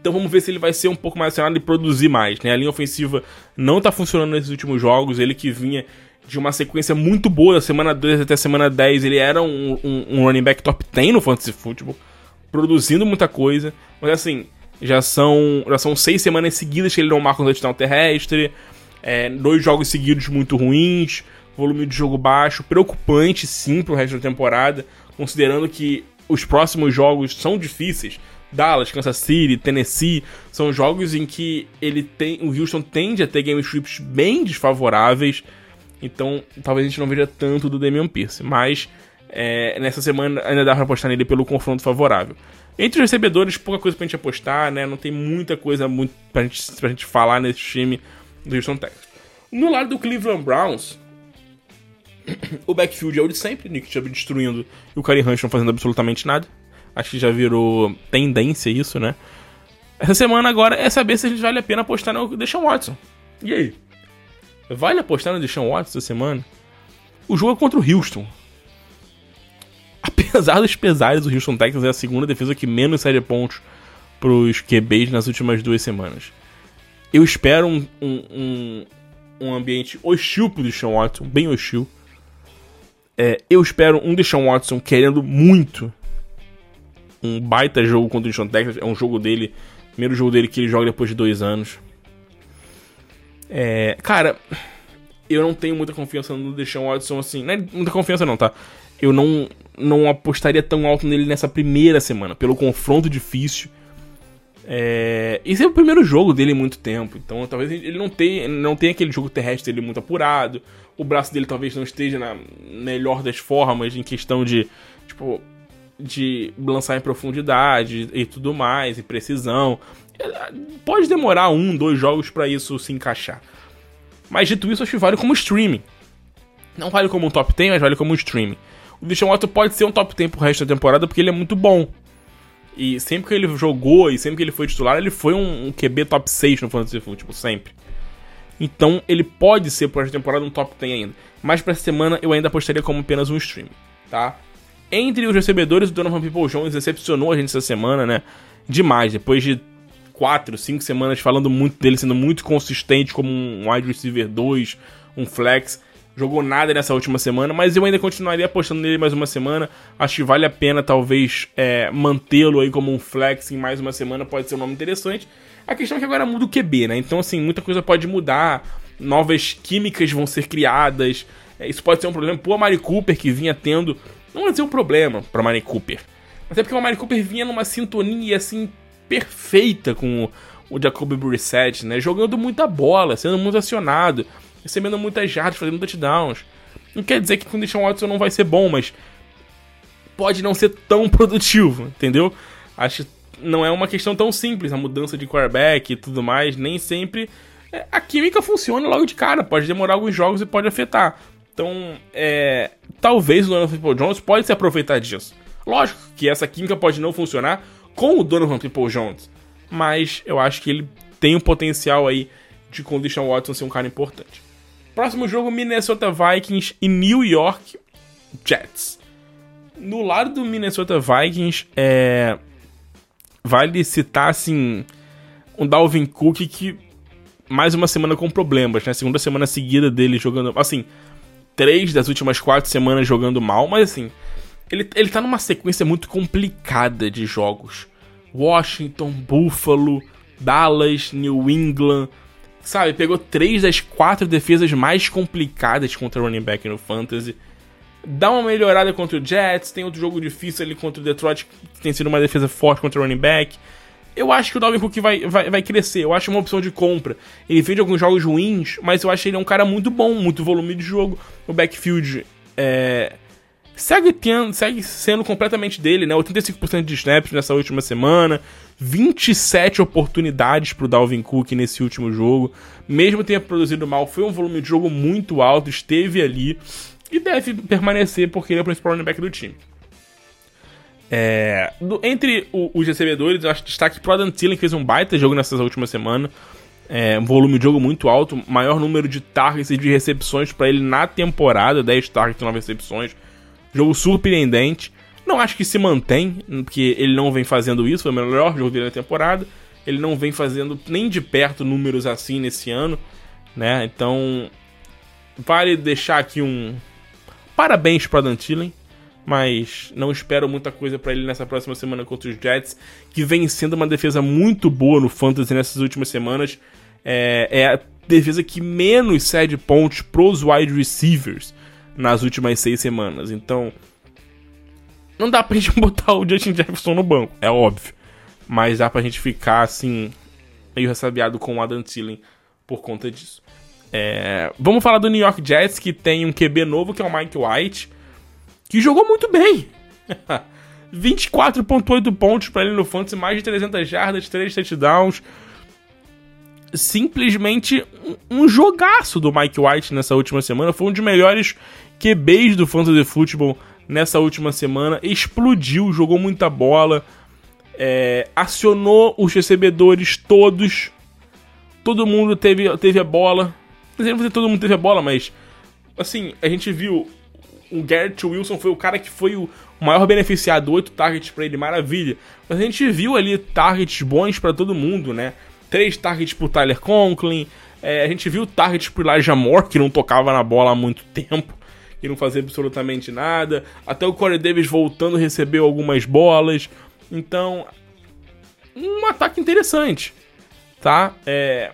então vamos ver se ele vai ser um pouco mais acionado e produzir mais. Né? A linha ofensiva não tá funcionando nesses últimos jogos. Ele que vinha de uma sequência muito boa da semana 2 até semana 10. Ele era um, um, um, running back top 10 no Fantasy Football, produzindo muita coisa. Mas assim, já são, já são seis semanas seguidas que ele não marca um touchdown terrestre. É, dois jogos seguidos muito ruins. Volume de jogo baixo. Preocupante, sim, pro resto da temporada. Considerando que os próximos jogos são difíceis. Dallas, Kansas City, Tennessee, são jogos em que ele tem, o Houston tende a ter game scripts bem desfavoráveis. Então, talvez a gente não veja tanto do Damian Pierce, mas é, nessa semana ainda dá pra apostar nele pelo confronto favorável. Entre os recebedores, pouca coisa pra gente apostar, né? Não tem muita coisa muito pra gente, pra gente falar nesse time do Houston Texans. No lado do Cleveland Browns, o backfield é o de sempre, Nick Chubb destruindo e o Karen Hunt não fazendo absolutamente nada. Acho que já virou tendência isso, né? Essa semana agora é saber se a gente vale a pena apostar no Deshaun Watson. E aí? Vale apostar no Deshaun Watson essa semana? O jogo é contra o Houston. Apesar dos pesares, o Houston Texans é a segunda defesa que menos cede pontos pros QBs nas últimas duas semanas. Eu espero um, um, um, ambiente hostil pro Deshaun Watson, bem hostil. É, eu espero um Deshaun Watson querendo muito um baita jogo contra o Houston Texans. É um jogo dele, primeiro jogo dele que ele joga depois de dois anos. É, cara, eu não tenho muita confiança no Deshaun Watson assim. Não é muita confiança, não, tá? Eu não, não apostaria tão alto nele nessa primeira semana, pelo confronto difícil. É, esse é o primeiro jogo dele em muito tempo, então talvez ele não tenha, não tenha aquele jogo terrestre dele muito apurado. O braço dele talvez não esteja na melhor das formas em questão de, tipo, de lançar em profundidade e tudo mais, e precisão. Pode demorar um, dois jogos para isso se encaixar. Mas dito isso, acho que vale como streaming. Não vale como um top 10, mas vale como um streaming. O Deshaun Watson pode ser um top 10 pro resto da temporada porque ele é muito bom. E sempre que ele jogou e sempre que ele foi titular, ele foi um, um QB top 6 no Fantasy Football, sempre. Então ele pode ser por esta temporada um top 10 ainda. Mas para essa semana eu ainda apostaria como apenas um streaming, tá? Entre os recebedores, o Donovan People Jones decepcionou a gente essa semana, né? Demais. Depois de 4, 5 semanas falando muito dele, sendo muito consistente como um wide receiver 2, um flex. Jogou nada nessa última semana, mas eu ainda continuaria apostando nele mais uma semana. Acho que vale a pena, talvez, é, mantê-lo aí como um flex em mais uma semana. Pode ser um nome interessante. A questão é que agora muda o QB, né? Então, assim, muita coisa pode mudar. Novas químicas vão ser criadas. É, isso pode ser um problema pro Amari Cooper, que vinha tendo não vai ser um problema para Mari Cooper. Até porque o Mari Cooper vinha numa sintonia assim perfeita com o, o Jacoby Brissett, né? Jogando muita bola, sendo muito acionado, recebendo muitas jardas, fazendo touchdowns. Não quer dizer que com o Deshaun Watson não vai ser bom, mas pode não ser tão produtivo, entendeu? Acho que não é uma questão tão simples, a mudança de quarterback e tudo mais, nem sempre é, a química funciona logo de cara, pode demorar alguns jogos e pode afetar. Então, é, talvez o Donovan People Jones pode se aproveitar disso. Lógico que essa química pode não funcionar com o Donovan People Jones, mas eu acho que ele tem um potencial aí de o Deshaun Watson ser um cara importante. Próximo jogo, Minnesota Vikings e New York Jets. No lado do Minnesota Vikings, é... vale citar, assim, um Dalvin Cook que mais uma semana com problemas, né? Segunda semana seguida dele jogando... Assim, três das últimas quatro semanas jogando mal, mas assim, ele, ele tá numa sequência muito complicada de jogos. Washington, Buffalo, Dallas, New England, sabe? Pegou três das quatro defesas mais complicadas contra o running back no Fantasy. Dá uma melhorada contra o Jets, tem outro jogo difícil ali contra o Detroit, que tem sido uma defesa forte contra o running back. Eu acho que o Dalvin Cook vai, vai, vai crescer. Eu acho uma opção de compra. Ele fez alguns jogos ruins, mas eu acho ele um cara muito bom, muito volume de jogo. O backfield é, segue, tendo, segue sendo completamente dele, né? 85% de snaps nessa última semana. 27 oportunidades pro Dalvin Cook nesse último jogo. Mesmo tenha produzido mal, foi um volume de jogo muito alto, esteve ali. E deve permanecer porque ele é o principal running back do time. É, do, entre o, os recebedores, eu acho destaque pro Adam Thielen, que fez um baita jogo nessas últimas semanas. É, um volume de jogo muito alto, maior número de targets e de recepções para ele na temporada, 10 targets e 9 recepções. Jogo surpreendente. Não acho que se mantém, porque ele não vem fazendo isso, foi o melhor jogo dele na temporada. Ele não vem fazendo nem de perto números assim nesse ano, né? Então, vale deixar aqui um parabéns para Dan Tillen, mas não espero muita coisa para ele nessa próxima semana contra os Jets, que vem sendo uma defesa muito boa no fantasy nessas últimas semanas. É, é a defesa que menos cede pontos pros wide receivers nas últimas seis semanas. Então, não dá pra gente botar o Justin Jefferson no banco, é óbvio. Mas dá pra gente ficar assim, meio ressabiado com o Adam Thielen por conta disso. É, vamos falar do New York Jets, que tem um QB novo, que é o Mike White, que jogou muito bem. 24.8 pontos para ele no fantasy, mais de 300 jardas, 3 touchdowns. Simplesmente um, jogaço do Mike White nessa última semana. Foi um dos melhores QBs do fantasy football nessa última semana. Explodiu, jogou muita bola. É, acionou os recebedores todos. Todo mundo teve, teve a bola. Não sei se todo mundo teve a bola, mas. Assim, a gente viu. O Garrett Wilson foi o cara que foi o maior beneficiado. Oito targets pra ele, maravilha. Mas a gente viu ali targets bons para todo mundo, né? Três targets pro Tyler Conklin. É, a gente viu targets pro Elijah Moore, que não tocava na bola há muito tempo e não fazia absolutamente nada. Até o Corey Davis voltando recebeu algumas bolas. Então, um ataque interessante, tá? É,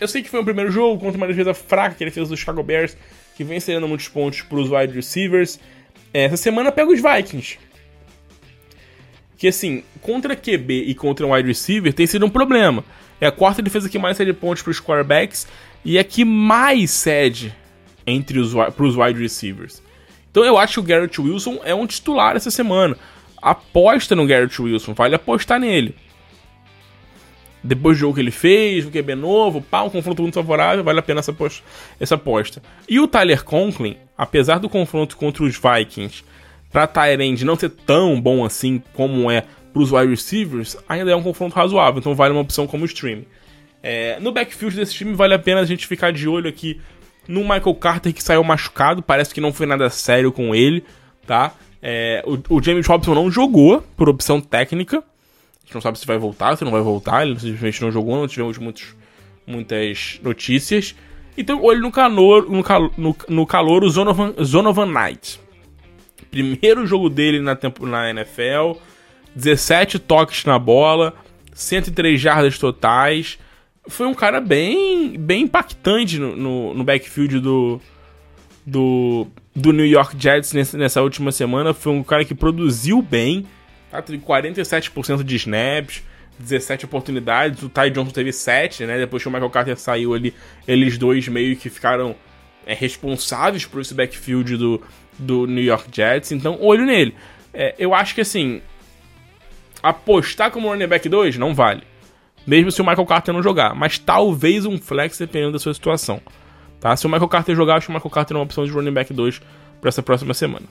eu sei que foi o primeiro jogo contra uma defesa fraca que ele fez do Chicago Bears, que vem cedendo muitos pontos para os wide receivers. É, essa semana pega os Vikings. Que assim, contra QB e contra um wide receiver tem sido um problema. É a quarta defesa que mais cede pontos para os quarterbacks e a que mais cede entre os pros wide receivers. Então eu acho que o Garrett Wilson é um titular essa semana. Aposta no Garrett Wilson, vale apostar nele. Depois do jogo que ele fez, o QB novo, pá, um confronto muito favorável, vale a pena essa, essa aposta. E o Tyler Conklin, apesar do confronto contra os Vikings, pra Tyrande não ser tão bom assim como é pros wide receivers, ainda é um confronto razoável, então vale uma opção como stream. É, no backfield desse time, vale a pena a gente ficar de olho aqui no Michael Carter que saiu machucado, parece que não foi nada sério com ele, tá? É, o, o, James Robson não jogou por opção técnica. A gente não sabe se vai voltar, se não vai voltar. Ele simplesmente não jogou, não tivemos muitos, muitas notícias. Então, olho no calor, no, cal, no, no calor o Zonovan, Zonovan Knight. Primeiro jogo dele na, tempo, na NFL. 17 toques na bola, 103 jardas totais foi um cara bem, bem impactante no, no, no backfield do, do, do New York Jets nessa, nessa última semana. Foi um cara que produziu bem, tá? teve 47% de snaps, 17 oportunidades. O Ty Johnson teve 7, né? Depois que o Michael Carter saiu ali, eles dois meio que ficaram é, responsáveis por esse backfield do, do New York Jets. Então, olho nele. É, eu acho que assim, apostar como running back 2 não vale mesmo se o Michael Carter não jogar, mas talvez um flex dependendo da sua situação. Tá? Se o Michael Carter jogar, acho que o Michael Carter é uma opção de running back 2 para essa próxima semana.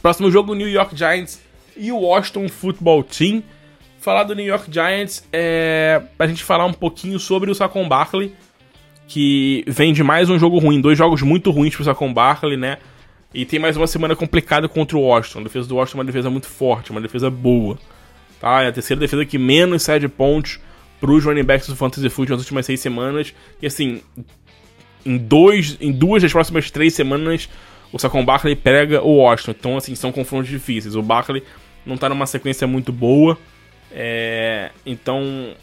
Próximo jogo, New York Giants e o Washington Football Team. Falar do New York Giants é pra gente falar um pouquinho sobre o Saquon Barkley, que vem de mais um jogo ruim, dois jogos muito ruins pro Saquon Barkley, né? E tem mais uma semana complicada contra o Washington. A defesa do Washington é uma defesa muito forte, uma defesa boa. Tá? É a terceira defesa que menos cede pontos pros running backs do Fantasy Football nas últimas seis semanas. E assim, em, dois, em duas das próximas três semanas, o Saquon Barkley pega o Washington. Então, assim, são confrontos difíceis. O Barkley não tá numa sequência muito boa. É, então,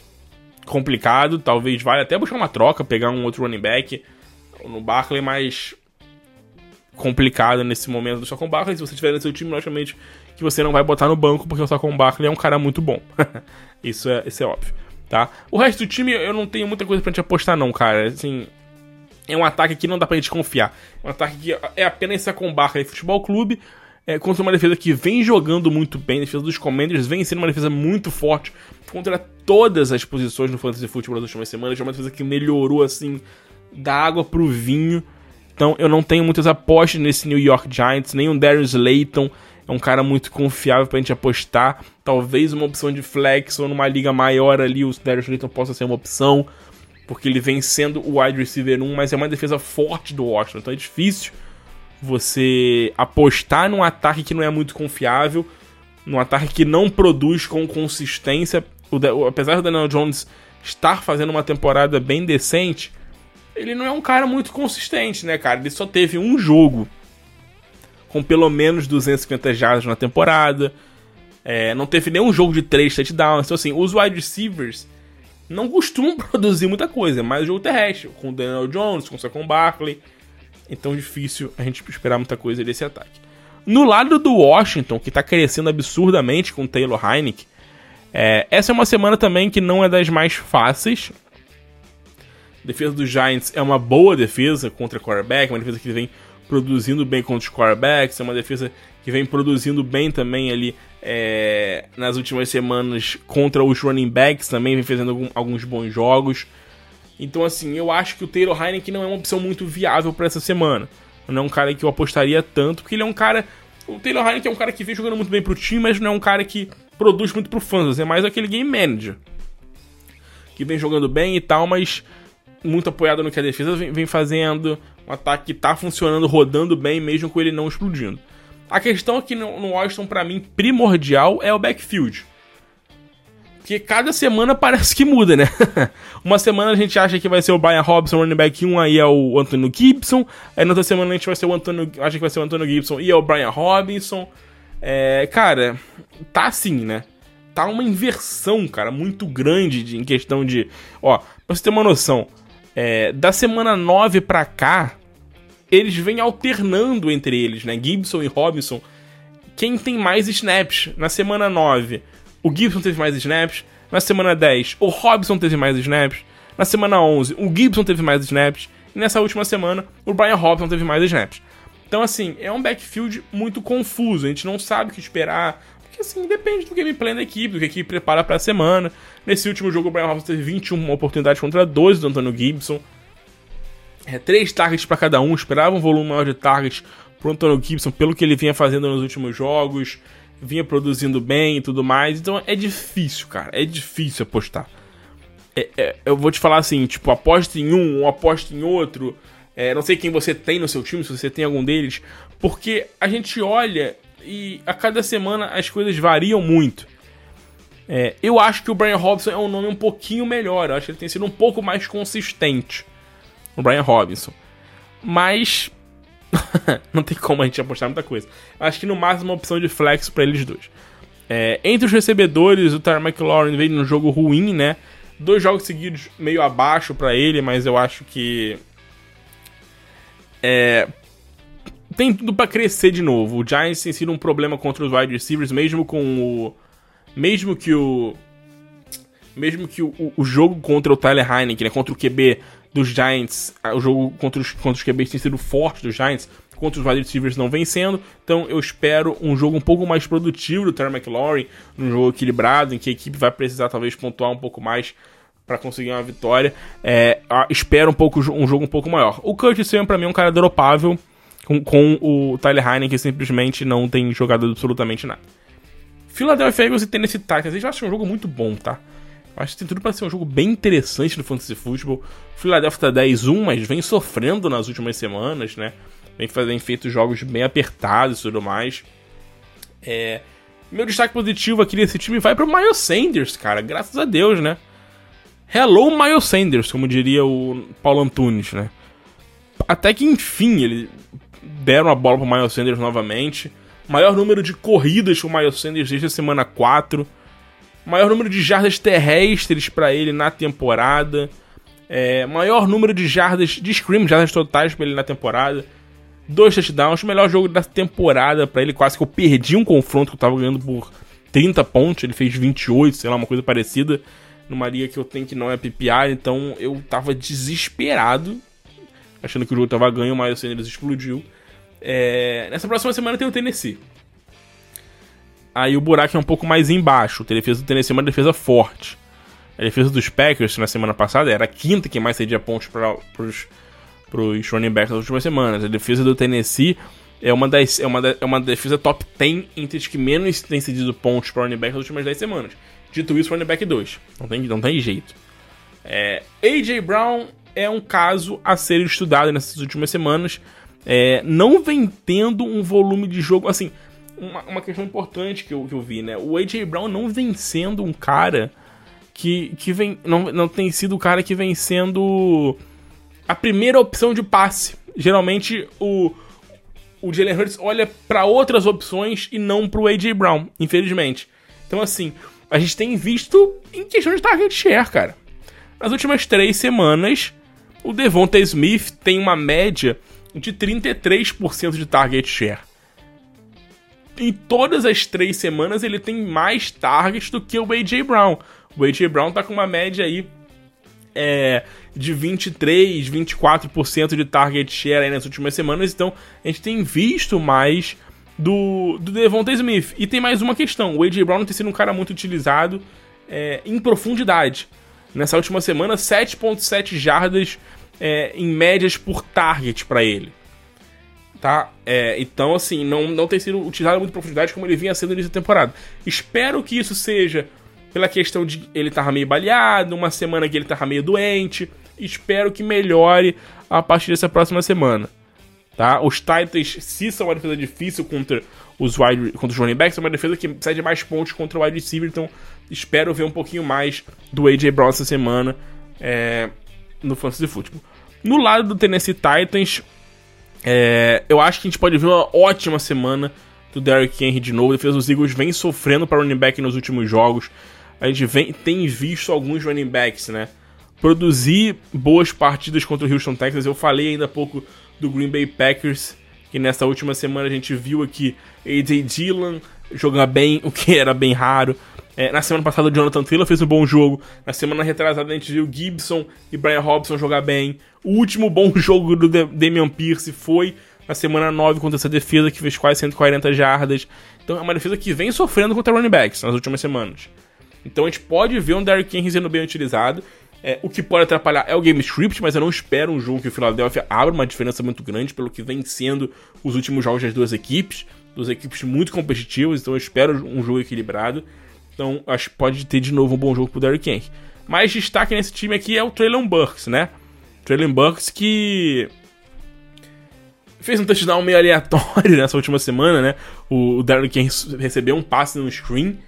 complicado. Talvez valha até buscar uma troca, pegar um outro running back no Barkley, mas complicado nesse momento do Saquon Barkley. Se você tiver no seu time, logicamente que você não vai botar no banco, porque o Saquon Barkley é um cara muito bom. isso, é, isso é óbvio tá? O resto do time eu não tenho muita coisa pra gente apostar não, cara. Assim, é um ataque que não dá pra gente confiar. Um ataque que é apenas essa com barra de futebol clube é, contra uma defesa que vem jogando muito bem, a defesa dos Commanders vem sendo uma defesa muito forte contra todas as posições no Fantasy Football nas últimas semanas. É uma defesa que melhorou assim da água pro vinho. Então eu não tenho muitas apostas nesse New York Giants, nem o Darius Layton é um cara muito confiável pra gente apostar. Talvez uma opção de flex ou numa liga maior ali, o Darius Layton possa ser uma opção. porque ele vem sendo o wide receiver 1, mas é uma defesa forte do Washington, então é difícil você apostar num ataque que não é muito confiável, num ataque que não produz com consistência. O, apesar do Daniel Jones estar fazendo uma temporada bem decente, ele não é um cara muito consistente, né, cara? Ele só teve um jogo com pelo menos 250 jardas na temporada. É, não teve nenhum jogo de 3 touchdowns. Então, assim, os wide receivers não costumam produzir muita coisa, mais o jogo terrestre, com o Daniel Jones, com o Saquon Barkley. Então, difícil a gente esperar muita coisa desse ataque. No lado do Washington, que está crescendo absurdamente com o Taylor Heineck, é, essa é uma semana também que não é das mais fáceis. A defesa dos Giants é uma boa defesa contra quarterback, uma defesa que vem produzindo bem contra os quarterbacks, é uma defesa que vem produzindo bem também ali é, nas últimas semanas contra os running backs, também vem fazendo algum, alguns bons jogos. Então, assim, eu acho que o Taylor Heineken não é uma opção muito viável para essa semana. Não é um cara que eu apostaria tanto, porque ele é um cara. O Taylor Heineken é um cara que vem jogando muito bem pro time, mas não é um cara que produz muito pro fãs. É mais aquele game manager. Que vem jogando bem e tal, mas muito apoiado no que a defesa vem fazendo, um ataque que tá funcionando, rodando bem, mesmo com ele não explodindo. A questão aqui no, no Washington, para mim, primordial é o backfield. Porque cada semana parece que muda, né? Uma semana a gente acha que vai ser o Brian Robson, running back 1, aí é o Antônio Gibson. Aí na outra semana a gente vai ser o Antônio. Acha que vai ser o Antônio Gibson e é o Brian Robinson. É, cara, tá assim, né? Tá uma inversão, cara, muito grande de, em questão de. Ó, pra você ter uma noção, é, da semana 9 pra cá, eles vêm alternando entre eles, né? Gibson e Robinson. Quem tem mais snaps? Na semana 9, o Gibson teve mais snaps. Na semana 10, o Robinson teve mais snaps. Na semana 11, o Gibson teve mais snaps. E nessa última semana, o Brian Robinson teve mais snaps. Então, assim, é um backfield muito confuso. A gente não sabe o que esperar. Porque, assim, depende do gameplay da equipe, do que a equipe prepara para a semana. Nesse último jogo, o Brian Robinson teve 21 oportunidades contra 12 do Antônio Gibson. É, três targets para cada um. Esperava um volume maior de targets pro Antônio Gibson, pelo que ele vinha fazendo nos últimos jogos. Vinha produzindo bem e tudo mais. Então é difícil, cara. É difícil apostar. É, é, eu vou te falar assim, tipo, aposta em um, ou aposta em outro. É, não sei quem você tem no seu time, se você tem algum deles. Porque a gente olha e a cada semana as coisas variam muito. É, eu acho que o Brian Robinson é um nome um pouquinho melhor. Eu acho que ele tem sido um pouco mais consistente. O Brian Robinson. Mas. não tem como a gente apostar muita coisa. Acho que no máximo uma opção de flex para eles dois. É, entre os recebedores, o Tyler McLaurin veio num jogo ruim, né? Dois jogos seguidos meio abaixo para ele, mas eu acho que. É, tem tudo para crescer de novo. O Giants tem sido um problema contra os wide receivers, mesmo com o mesmo que o. Mesmo que o, o jogo contra o Tyler Heineken, né, contra o QB dos Giants, o jogo contra os, contra os QBs tem sido forte dos Giants, contra os wide receivers não vencendo. Então eu espero um jogo um pouco mais produtivo do Terry McLaurin, um jogo equilibrado, em que a equipe vai precisar talvez pontuar um pouco mais para conseguir uma vitória. É, espero um pouco um jogo um pouco maior. O Curtis Samuel para mim é um cara dropável com, com o Tyler Heineken que simplesmente não tem jogado absolutamente nada. Philadelphia Eagles e Tennessee Titans, eu acho um jogo muito bom, tá? Acho que tem tudo para ser um jogo bem interessante no Fantasy Football. Philadelphia tá 10-1, mas vem sofrendo nas últimas semanas, né? Vem fazendo feito jogos bem apertados e tudo mais. É... Meu destaque positivo aqui nesse time vai pro Miles Sanders, cara. Graças a Deus, né? Hello, Miles Sanders, como diria o Paulo Antunes, né? Até que enfim, ele deram a bola pro Miles Sanders novamente. Maior número de corridas com o Miles Sanders desde a semana 4. Maior número de jardas terrestres para ele na temporada. É, maior número de jardas de scrim, jardas totais para ele na temporada. Dois touchdowns, melhor jogo da temporada para ele. Quase que eu perdi um confronto que eu tava ganhando por 30 pontos. Ele fez 28, sei lá, uma coisa parecida. Numa liga que eu tenho que não é PPR, então eu tava desesperado. Achando que o jogo tava ganho, mas o Sanders explodiu. É, nessa próxima semana tem o Tennessee. Aí o buraco é um pouco mais embaixo. A defesa do Tennessee é uma defesa forte. A defesa dos Packers na semana passada era a quinta que mais cedia pontos para os running backs nas últimas semanas. A defesa do Tennessee é uma, das, é uma, é uma defesa top 10 entre as que menos tem cedido pontos para running back nas últimas 10 semanas. Dito isso, running back 2. Não tem, não tem jeito. É, AJ Brown é um caso a ser estudado nessas últimas semanas. É, não vem tendo um volume de jogo. Assim, uma, uma questão importante que eu, que eu vi, né? O AJ Brown não vem sendo um cara que, que vem. Não, não tem sido o cara que vem sendo a primeira opção de passe. Geralmente o, o Jalen Hurts olha para outras opções e não pro AJ Brown, infelizmente. Então, assim, a gente tem visto em questão de target share, cara. Nas últimas três semanas, o Devonta Smith tem uma média de 33% de target share. Em todas as três semanas ele tem mais targets do que o AJ Brown. O AJ Brown tá com uma média aí é, de 23, 24% de target share nas últimas semanas, então a gente tem visto mais do, do Devonta Smith. E tem mais uma questão: o AJ Brown tem sido um cara muito utilizado é, em profundidade. Nessa última semana, 7,7 jardas é, em médias por target para ele. Tá? É, então, assim, não, não tem sido utilizado muito profundidade como ele vinha sendo no início da temporada. Espero que isso seja pela questão de ele estar meio baleado, uma semana que ele estava meio doente. Espero que melhore a partir dessa próxima semana. Tá? Os Titans, se são uma defesa difícil contra os, wide, contra os running backs, é uma defesa que precisa de mais pontos contra o wide receiver, então espero ver um pouquinho mais do AJ Brown essa semana é, no Fantasy Football. No lado do Tennessee Titans, é, eu acho que a gente pode ver uma ótima semana do Derrick Henry de novo. A defesa dos Eagles vem sofrendo para running back nos últimos jogos. A gente vem, tem visto alguns running backs, né? Produzir boas partidas contra o Houston Texas. Eu falei ainda há pouco do Green Bay Packers, que nessa última semana a gente viu aqui AJ Dillon jogar bem, o que era bem raro. É, na semana passada o Jonathan Taylor fez um bom jogo. Na semana retrasada a gente viu Gibson e Brian Robson jogar bem. O último bom jogo do Damian Pierce foi na semana 9 contra essa defesa que fez quase 140 jardas. Então é uma defesa que vem sofrendo contra running backs nas últimas semanas. Então a gente pode ver um Derrick Henry sendo bem utilizado. É, o que pode atrapalhar é o game script, mas eu não espero um jogo que o Philadelphia abra uma diferença muito grande pelo que vem sendo os últimos jogos das duas equipes. Duas equipes muito competitivas, então eu espero um jogo equilibrado. Então acho que pode ter de novo um bom jogo pro Derrick Henry. Mais destaque nesse time aqui é o Traylon Burks, né? Traylon Burks que fez um touchdown meio aleatório nessa última semana, né? O Derrick Henry recebeu um passe no screen,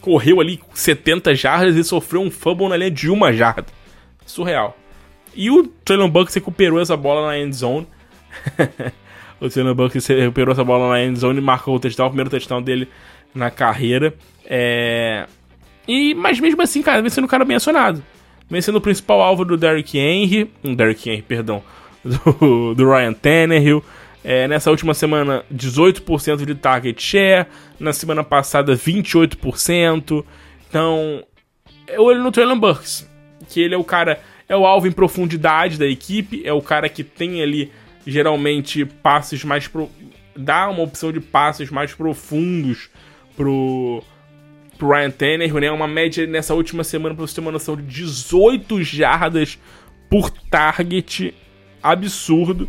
correu ali 70 jardas e sofreu um fumble na linha de uma jarda. Surreal. E o Traylon Burks recuperou essa bola na end zone. o Traylon Burks recuperou essa bola na end zone e marcou o touchdown, o primeiro touchdown dele na carreira. É... E, mas mesmo assim, cara, vem sendo um cara bem acionado. Vem sendo o principal alvo do Derrick Henry. Um Derrick Henry, perdão. Do, do Ryan Tannehill. É, nessa última semana, 18% de target share. Na semana passada, 28%. Então, eu olho no Traylon Burks. Que ele é o cara, é o alvo em profundidade da equipe. É o cara que tem ali, geralmente, passes mais. Pro, dá uma opção de passes mais profundos pro, pro Ryan Tannehill, né? Uma média nessa última semana, pra você ter uma noção, de 18 jardas por target. Absurdo.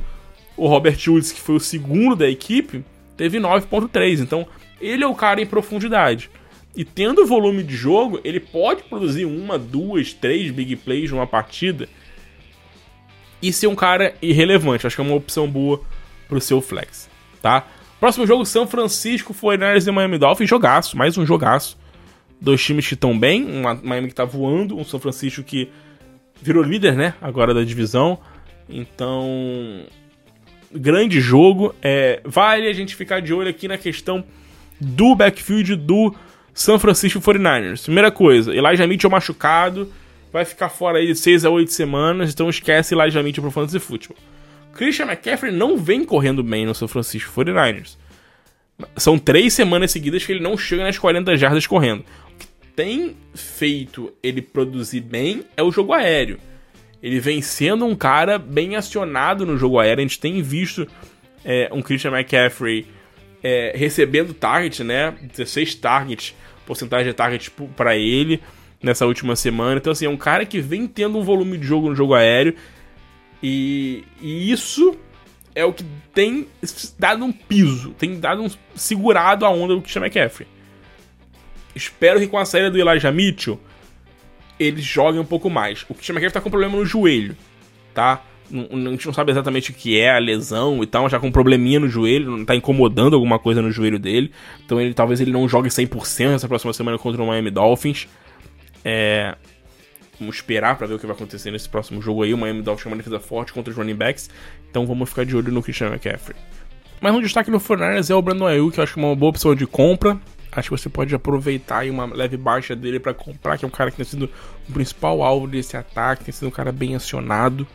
O Robert Woods, que foi o segundo da equipe, teve 9.3. Então, ele é o cara em profundidade. E tendo volume de jogo, ele pode produzir uma, duas, três big plays numa partida e ser um cara irrelevante. Acho que é uma opção boa pro seu flex, tá? Próximo jogo, São Francisco 49ers e Miami Dolphins. Jogaço, mais um jogaço. Dois times que estão bem, um Miami que tá voando, um São Francisco que virou líder, né, agora da divisão. Então, grande jogo. É, vale a gente ficar de olho aqui na questão do backfield do São Francisco 49ers. Primeira coisa, Elijah Mitchell machucado, vai ficar fora aí de 6 a 8 semanas, então esquece Elijah Mitchell pro Fantasy Football. Christian McCaffrey não vem correndo bem no São Francisco 49ers. São três semanas seguidas que ele não chega nas 40 jardas correndo. O que tem feito ele produzir bem é o jogo aéreo. Ele vem sendo um cara bem acionado no jogo aéreo. A gente tem visto é, um Christian McCaffrey é, recebendo target, né? 16 targets, porcentagem de target para ele nessa última semana. Então, assim, é um cara que vem tendo um volume de jogo no jogo aéreo. E, e isso é o que tem dado um piso, tem dado um segurado a onda do Christian McCaffrey. Espero que com a saída do Elijah Mitchell eles joguem um pouco mais. O Christian McCaffrey tá com problema no joelho, tá? A gente não sabe exatamente o que é a lesão e tal, mas já com um probleminha no joelho, não tá incomodando alguma coisa no joelho dele. Então ele talvez ele não jogue 100% nessa próxima semana contra o Miami Dolphins. É, vamos esperar para ver o que vai acontecer nesse próximo jogo aí. O Miami Dolphins é uma defesa forte contra os running backs, então vamos ficar de olho no Christian McCaffrey. Mas um destaque no Fortnite é o Brandon Ayuk, que eu acho que é uma boa opção de compra. Acho que você pode aproveitar aí uma leve baixa dele para comprar, que é um cara que tem sido o principal alvo desse ataque, tem sido um cara bem acionado.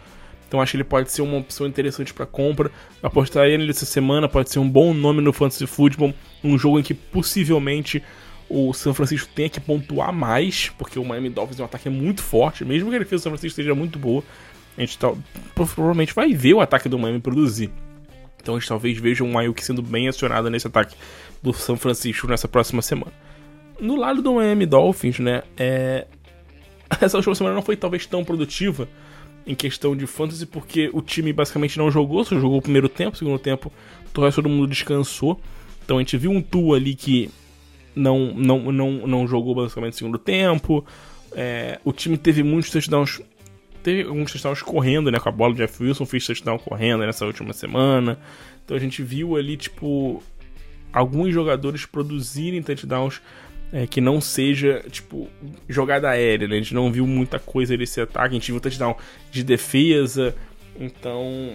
Então acho que ele pode ser uma opção interessante para compra. Apostaria nele essa semana, pode ser um bom nome no Fantasy Football, um jogo em que possivelmente o São Francisco tenha que pontuar mais, porque o Miami Dolphins é um ataque muito forte, mesmo que a defesa do São Francisco esteja muito boa, a gente tá, provavelmente vai ver o ataque do Miami produzir. Então a gente talvez veja um Ayuk sendo bem acionado nesse ataque do São Francisco nessa próxima semana. No lado do Miami Dolphins, né, é... essa última semana não foi talvez tão produtiva em questão de fantasy, porque o time basicamente não jogou, só jogou o primeiro tempo, o segundo tempo todo mundo descansou. Então a gente viu um Tu ali que não, não, não, não jogou basicamente o segundo tempo. É, o time teve muitos touchdowns. Teve alguns touchdowns correndo, né? Com a bola. O Jeff Wilson fez touchdown correndo nessa última semana. Então a gente viu ali, tipo, alguns jogadores produzirem touchdowns é, que não seja, tipo, jogada aérea, né? A gente não viu muita coisa desse ataque, a gente viu touchdown de defesa, então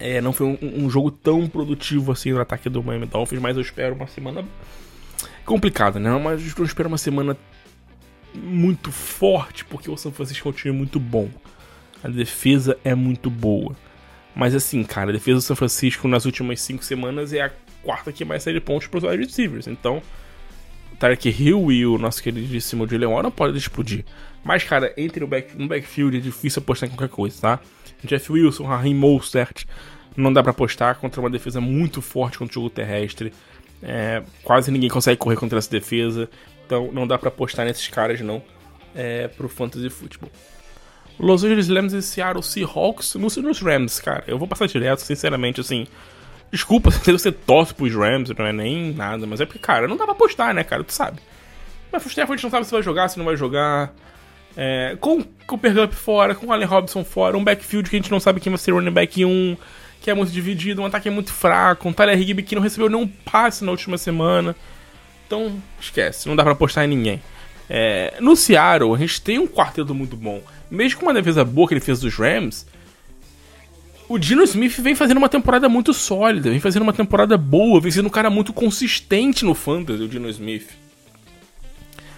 é, não foi um, um, jogo tão produtivo assim no ataque do Miami Dolphins, mas eu espero uma semana complicada, né? Mas eu espero uma semana muito forte, porque o São Francisco é um time muito bom. A defesa é muito boa. Mas assim, cara, a defesa do São Francisco nas últimas cinco semanas é a quarta que mais sai de pontos para os wide receivers. Então, o Tarek Hill e o nosso queridíssimo Jalen Warren podem explodir. Mas, cara, entre o back, no backfield é difícil apostar em qualquer coisa, tá? Jeff Wilson, Raheem Mostert, não dá para apostar contra uma defesa muito forte contra o jogo terrestre. É, quase ninguém consegue correr contra essa defesa. Então não dá para apostar nesses caras não é, pro Fantasy Football. Los Angeles Rams e Seattle Seahawks nos, nos Rams, cara. Eu vou passar direto, sinceramente, assim. Desculpa se você torce pros Rams, não é nem nada, mas é porque, cara, não dá pra apostar, né, cara? Tu sabe. Mas a gente não sabe se vai jogar, se não vai jogar. É, com o Cooper Cup fora, com o Allen Robinson fora, um backfield que a gente não sabe quem vai ser running back 1, que é muito dividido, um ataque muito fraco, um Tyler Higby que não recebeu nenhum passe na última semana. Então, esquece, não dá pra apostar em ninguém. É, no Seattle, a gente tem um quarteto muito bom. Mesmo com uma defesa boa que ele fez dos Rams, o Dino Smith vem fazendo uma temporada muito sólida, vem fazendo uma temporada boa, vem sendo um cara muito consistente no fantasy, o Dino Smith.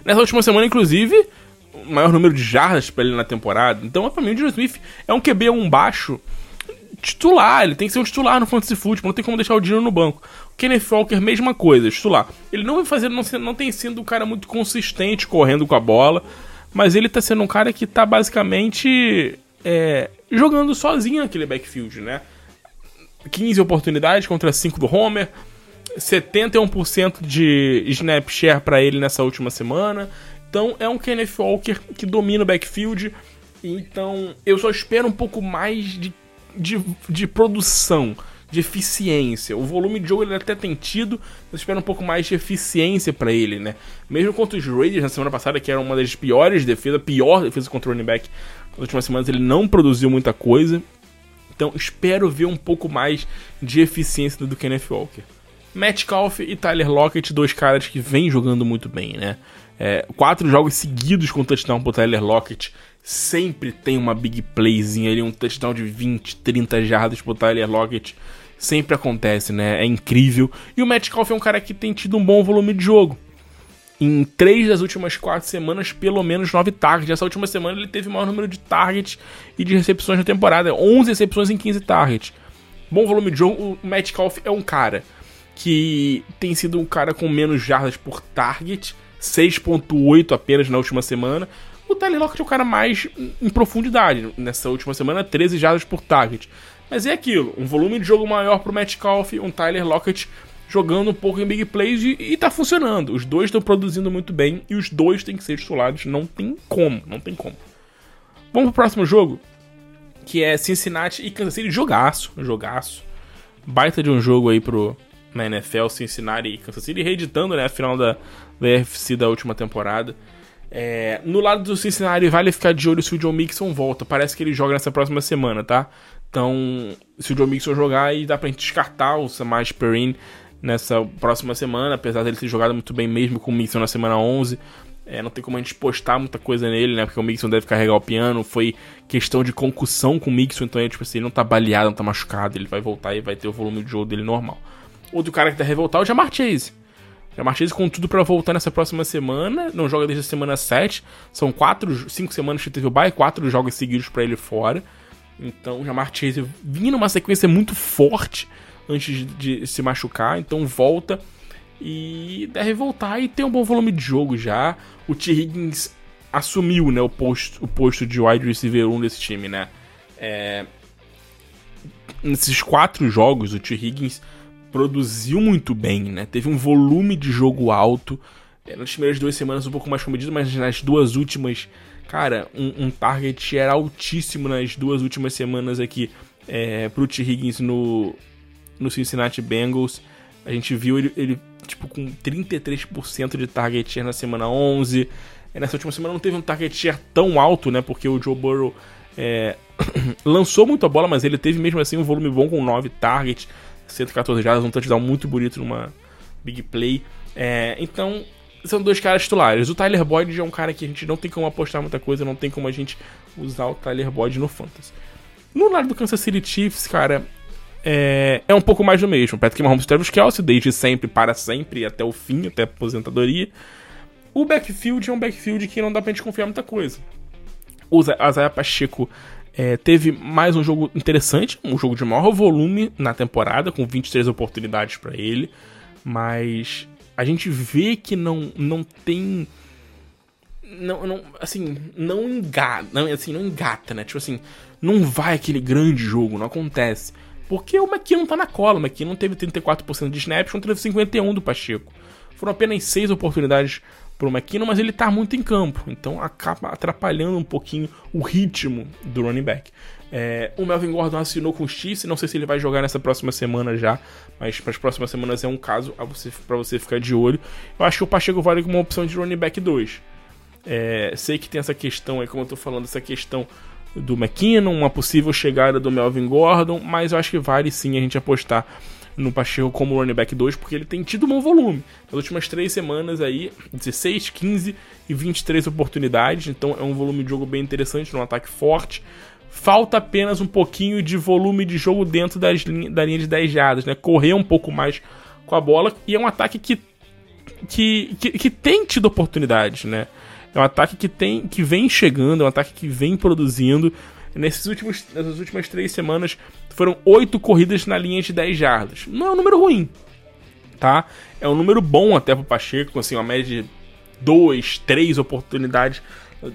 Nessa última semana, inclusive, o maior número de jardas para ele na temporada. Então, pra mim, o Dino Smith é um QB um baixo titular, ele tem que ser um titular no fantasy football, não tem como deixar o Dino no banco. O Kenneth Walker, mesma coisa, titular. Ele não vem fazendo, não, não tem sido um cara muito consistente correndo com a bola, mas ele tá sendo um cara que tá basicamente é, jogando sozinho naquele backfield, né? 15 oportunidades contra 5 do Homer, 71% de snap share para ele nessa última semana. Então é um Kenneth Walker que domina o backfield. Então eu só espero um pouco mais de, de, de produção, de eficiência. O volume de jogo ele até tem tido, eu espero um pouco mais de eficiência para ele, né? Mesmo contra os Raiders na semana passada, que era uma das piores defesas, pior defesa contra o running back, nas últimas semanas ele não produziu muita coisa. Então espero ver um pouco mais de eficiência do Kenneth Walker. Metcalf e Tyler Lockett, dois caras que vêm jogando muito bem, né? É, quatro jogos seguidos com touchdown pro Tyler Lockett. Sempre tem uma big playzinha ali, um touchdown de 20, 30 jardas pro Tyler Lockett. Sempre acontece, né? É incrível. E o Metcalf é um cara que tem tido um bom volume de jogo. Em três das últimas quatro semanas, pelo menos nove targets. Essa última semana ele teve o maior número de targets e de recepções na temporada. 11 recepções em 15 targets. Bom volume de jogo. O Metcalf é um cara que tem sido um cara com menos jardas por target. 6.8 apenas na última semana. O Tyler Lockett é o cara mais em profundidade. Nessa última semana, 13 jardas por target. Mas é aquilo, um volume de jogo maior pro Metcalf, um Tyler Lockett jogando um pouco em big plays e, e tá funcionando. Os dois estão produzindo muito bem e os dois têm que ser titulares. Não tem como, não tem como. Vamos pro próximo jogo, que é Cincinnati e Kansas City. Jogaço, jogaço. Baita de um jogo aí pro, na NFL, Cincinnati e Kansas City, reeditando né, a final da, da UFC da última temporada. É, no lado do Cincinnati, vale ficar de olho se o John Mixon volta. Parece que ele joga nessa próxima semana, tá? Então, se o John Mixon jogar, aí dá pra gente descartar o Samaj Perrin nessa próxima semana, apesar dele ter jogado muito bem mesmo com o Mixon na semana 11. É, não tem como a gente postar muita coisa nele, né? Porque o Mixon deve carregar o piano. Foi questão de concussão com o Mixon, então é, tipo assim, ele não tá baleado, não tá machucado. Ele vai voltar e vai ter o volume de jogo dele normal. Outro cara que tá revoltado é o Jamar Chase. Jamar Chase com tudo para voltar nessa próxima semana. Não joga desde a semana 7. São 4, 5 semanas que teve o bye, 4 jogos seguidos para ele fora. Então o Jamar Chase vinha numa sequência muito forte antes de se machucar. Então volta e deve voltar e tem um bom volume de jogo já. O T. Higgins assumiu né, o, posto, o posto de wide receiver 1 desse time, né? É... Nesses quatro jogos, o T. Higgins produziu muito bem, né? Teve um volume de jogo alto. É, nas primeiras duas semanas um pouco mais comedido, mas nas duas últimas, cara, um, um target era altíssimo nas duas últimas semanas aqui é, pro T. Higgins no, no Cincinnati Bengals. A gente viu ele, ele tipo, com 33% de target share na semana 11. E nessa última semana não teve um target share tão alto, né? Porque o Joe Burrow é, lançou muito a bola, mas ele teve mesmo assim um volume bom com 9 targets. 114 jardas, um touchdown muito bonito numa big play. É, então, são dois caras titulares. O Tyler Boyd é um cara que a gente não tem como apostar muita coisa, não tem como a gente usar o Tyler Boyd no Fantasy. No lado do Kansas City Chiefs, cara, é, é um pouco mais do mesmo. Patrick Mahomes e Travis Kelsey, desde sempre, para sempre, até o fim, até a aposentadoria. O backfield é um backfield que não dá pra gente confiar muita coisa. O Isaiah Pacheco é, teve mais um jogo interessante, um jogo de maior volume na temporada, com 23 oportunidades para ele, mas a gente vê que não, não tem. Não, não, assim, não engata, não, assim, não engata, né? Tipo assim, não vai aquele grande jogo, não acontece. Porque o McKinnon tá na cola, o McKinnon teve 34% de snaps contra 51% do Pacheco. Foram apenas 6 oportunidades pro McKinnon, mas ele tá muito em campo, então acaba atrapalhando um pouquinho o ritmo do running back. É, o Melvin Gordon assinou com o Chiefs, não sei se ele vai jogar nessa próxima semana já, mas para as próximas semanas é um caso para você, ficar de olho. Eu acho que o Pacheco vale como uma opção de running back 2. É, sei que tem essa questão aí, como eu tô falando, essa questão do McKinnon, uma possível chegada do Melvin Gordon, mas eu acho que vale sim a gente apostar no Pacheco como running back 2, porque ele tem tido um bom volume. Nas últimas três semanas aí, 16, 15 e 23 oportunidades, então é um volume de jogo bem interessante, um ataque forte. Falta apenas um pouquinho de volume de jogo dentro das da linha de 10 jardas, né? Correr um pouco mais com a bola, e é um ataque que, que, que, que tem tido oportunidades, né? É um ataque que tem que vem chegando, é um ataque que vem produzindo. Nesses últimos, nessas últimas três semanas foram oito corridas na linha de 10 jardas. Não é um número ruim, tá? É um número bom até pro Pacheco, assim, uma média de 2, 3 oportunidades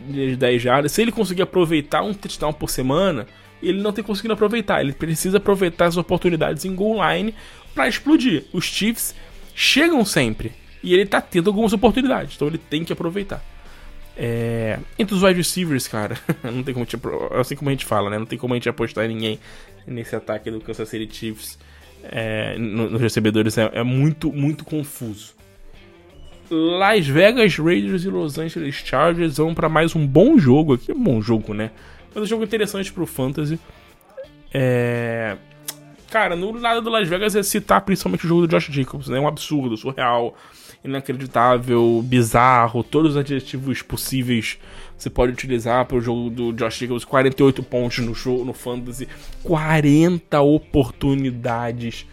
de 10 jardas. Se ele conseguir aproveitar um touchdown por semana, ele não tem conseguido aproveitar. Ele precisa aproveitar as oportunidades em goal line para explodir. Os Chiefs chegam sempre e ele tá tendo algumas oportunidades, então ele tem que aproveitar. É, entre os wide receivers, cara, não tem como te, assim como a gente fala, né? Não tem como a gente apostar em ninguém nesse ataque do Kansas City Chiefs é, nos recebedores. É, é, muito, muito confuso. Las Vegas Raiders e Los Angeles Chargers vão para mais um bom jogo aqui. Um bom jogo, né? Mas um jogo interessante pro Fantasy. É... Cara, no lado do Las Vegas é citar principalmente o jogo do Josh Jacobs, né? Um absurdo, surreal inacreditável, bizarro, todos os adjetivos possíveis você pode utilizar para o jogo do Josh Jacobs. 48 pontos no show, no Fantasy, 40 oportunidades.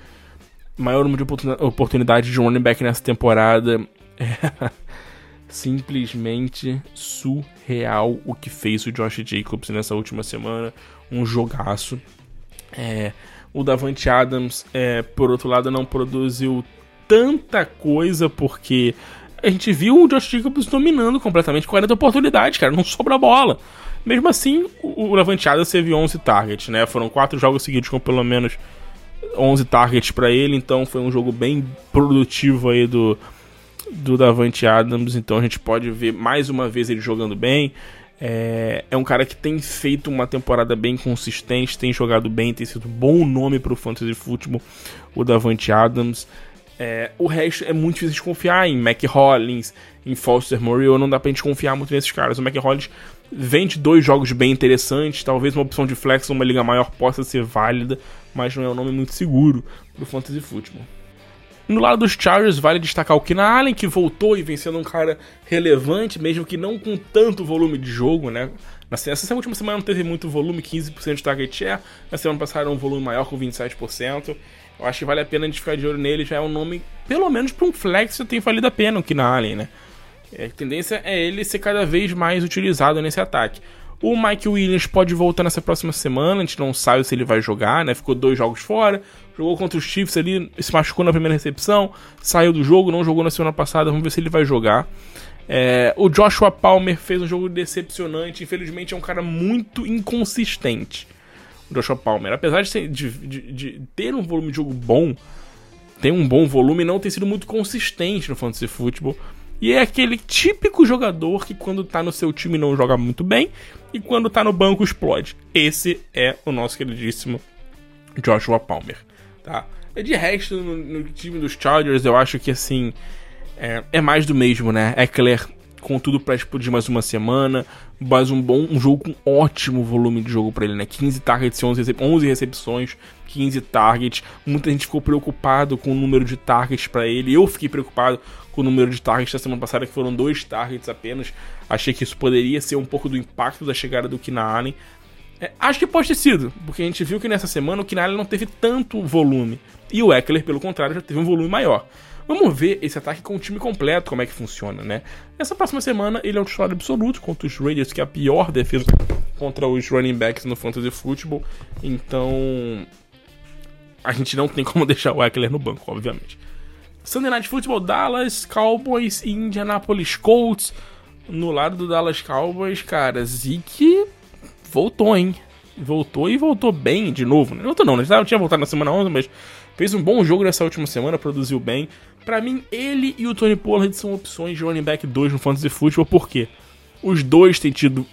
Maior número de oportunidades de running back nessa temporada. É simplesmente surreal o que fez o Josh Jacobs nessa última semana. Um jogaço. É, o Davante Adams, é, por outro lado, não produziu tanta coisa, porque a gente viu o Josh Jacobs dominando completamente 40 oportunidades, cara, não sobra bola. Mesmo assim, o Levanteada teve 11 targets, né? Foram quatro jogos seguidos com pelo menos 11 targets para ele, então foi um jogo bem produtivo aí do, do Davante Adams, então a gente pode ver mais uma vez ele jogando bem. É, é um cara que tem feito uma temporada bem consistente, tem jogado bem, tem sido um bom nome para o Fantasy Football, o Davante Adams. É, o resto é muito difícil de confiar em Mac Hollins, em Foster Moreau, não dá pra gente confiar muito nesses caras. O Mac Hollins vende dois jogos bem interessantes, talvez uma opção de flex numa liga maior possa ser válida, mas não é um nome muito seguro pro Fantasy Football. No lado dos Chargers, vale destacar o Keenan Allen, que voltou e vem sendo um cara relevante, mesmo que não com tanto volume de jogo, né? Essa última semana não teve muito volume, 15% de target share. Na semana passada um volume maior com 27%. Eu acho que vale a pena a gente ficar de olho nele. Já é um nome, pelo menos para um flex, tem valido a pena o Keenan Allen, né? É, a tendência é ele ser cada vez mais utilizado nesse ataque. O Mike Williams pode voltar nessa próxima semana, a gente não sabe se ele vai jogar, né? Ficou dois jogos fora, jogou contra os Chiefs ali, se machucou na primeira recepção, saiu do jogo, não jogou na semana passada, vamos ver se ele vai jogar. É, o Joshua Palmer fez um jogo decepcionante, infelizmente é um cara muito inconsistente. O Joshua Palmer, apesar de, ser, de, de, de ter um volume de jogo bom, tem um bom volume, não tem sido muito consistente no fantasy football. E é aquele típico jogador que quando tá no seu time não joga muito bem e quando tá no banco explode. Esse é o nosso queridíssimo Joshua Palmer, tá? De resto, no, no time dos Chargers, eu acho que assim é, é mais do mesmo, né? Eckler com tudo para explodir mais uma semana, mas um bom um jogo com ótimo volume de jogo para ele, né? 15 targets, 11, recep 11 recepções, 15 targets. Muita gente ficou preocupado com o número de targets para ele. Eu fiquei preocupado com o número de targets da semana passada, que foram dois targets apenas. Achei que isso poderia ser um pouco do impacto da chegada do Kina Allen. É, acho que pode ter sido, porque a gente viu que nessa semana o Kina Allen não teve tanto volume. E o Eckler, pelo contrário, já teve um volume maior. Vamos ver esse ataque com o time completo, como é que funciona, né? Nessa próxima semana, ele é o titular absoluto contra os Raiders, que é a pior defesa contra os running backs no Fantasy Football. Então, a gente não tem como deixar o Eckler no banco, obviamente. Sunday Night Football, Dallas Cowboys e Indianapolis Colts. No lado do Dallas Cowboys, cara, Zeke voltou, hein? Voltou e voltou bem de novo. Não voltou não, né? Já tinha voltado na semana 11, mas fez um bom jogo nessa última semana, produziu bem. Para mim, ele e o Tony Pollard são opções de running back 2 no Fantasy Football, porque os dois têm tido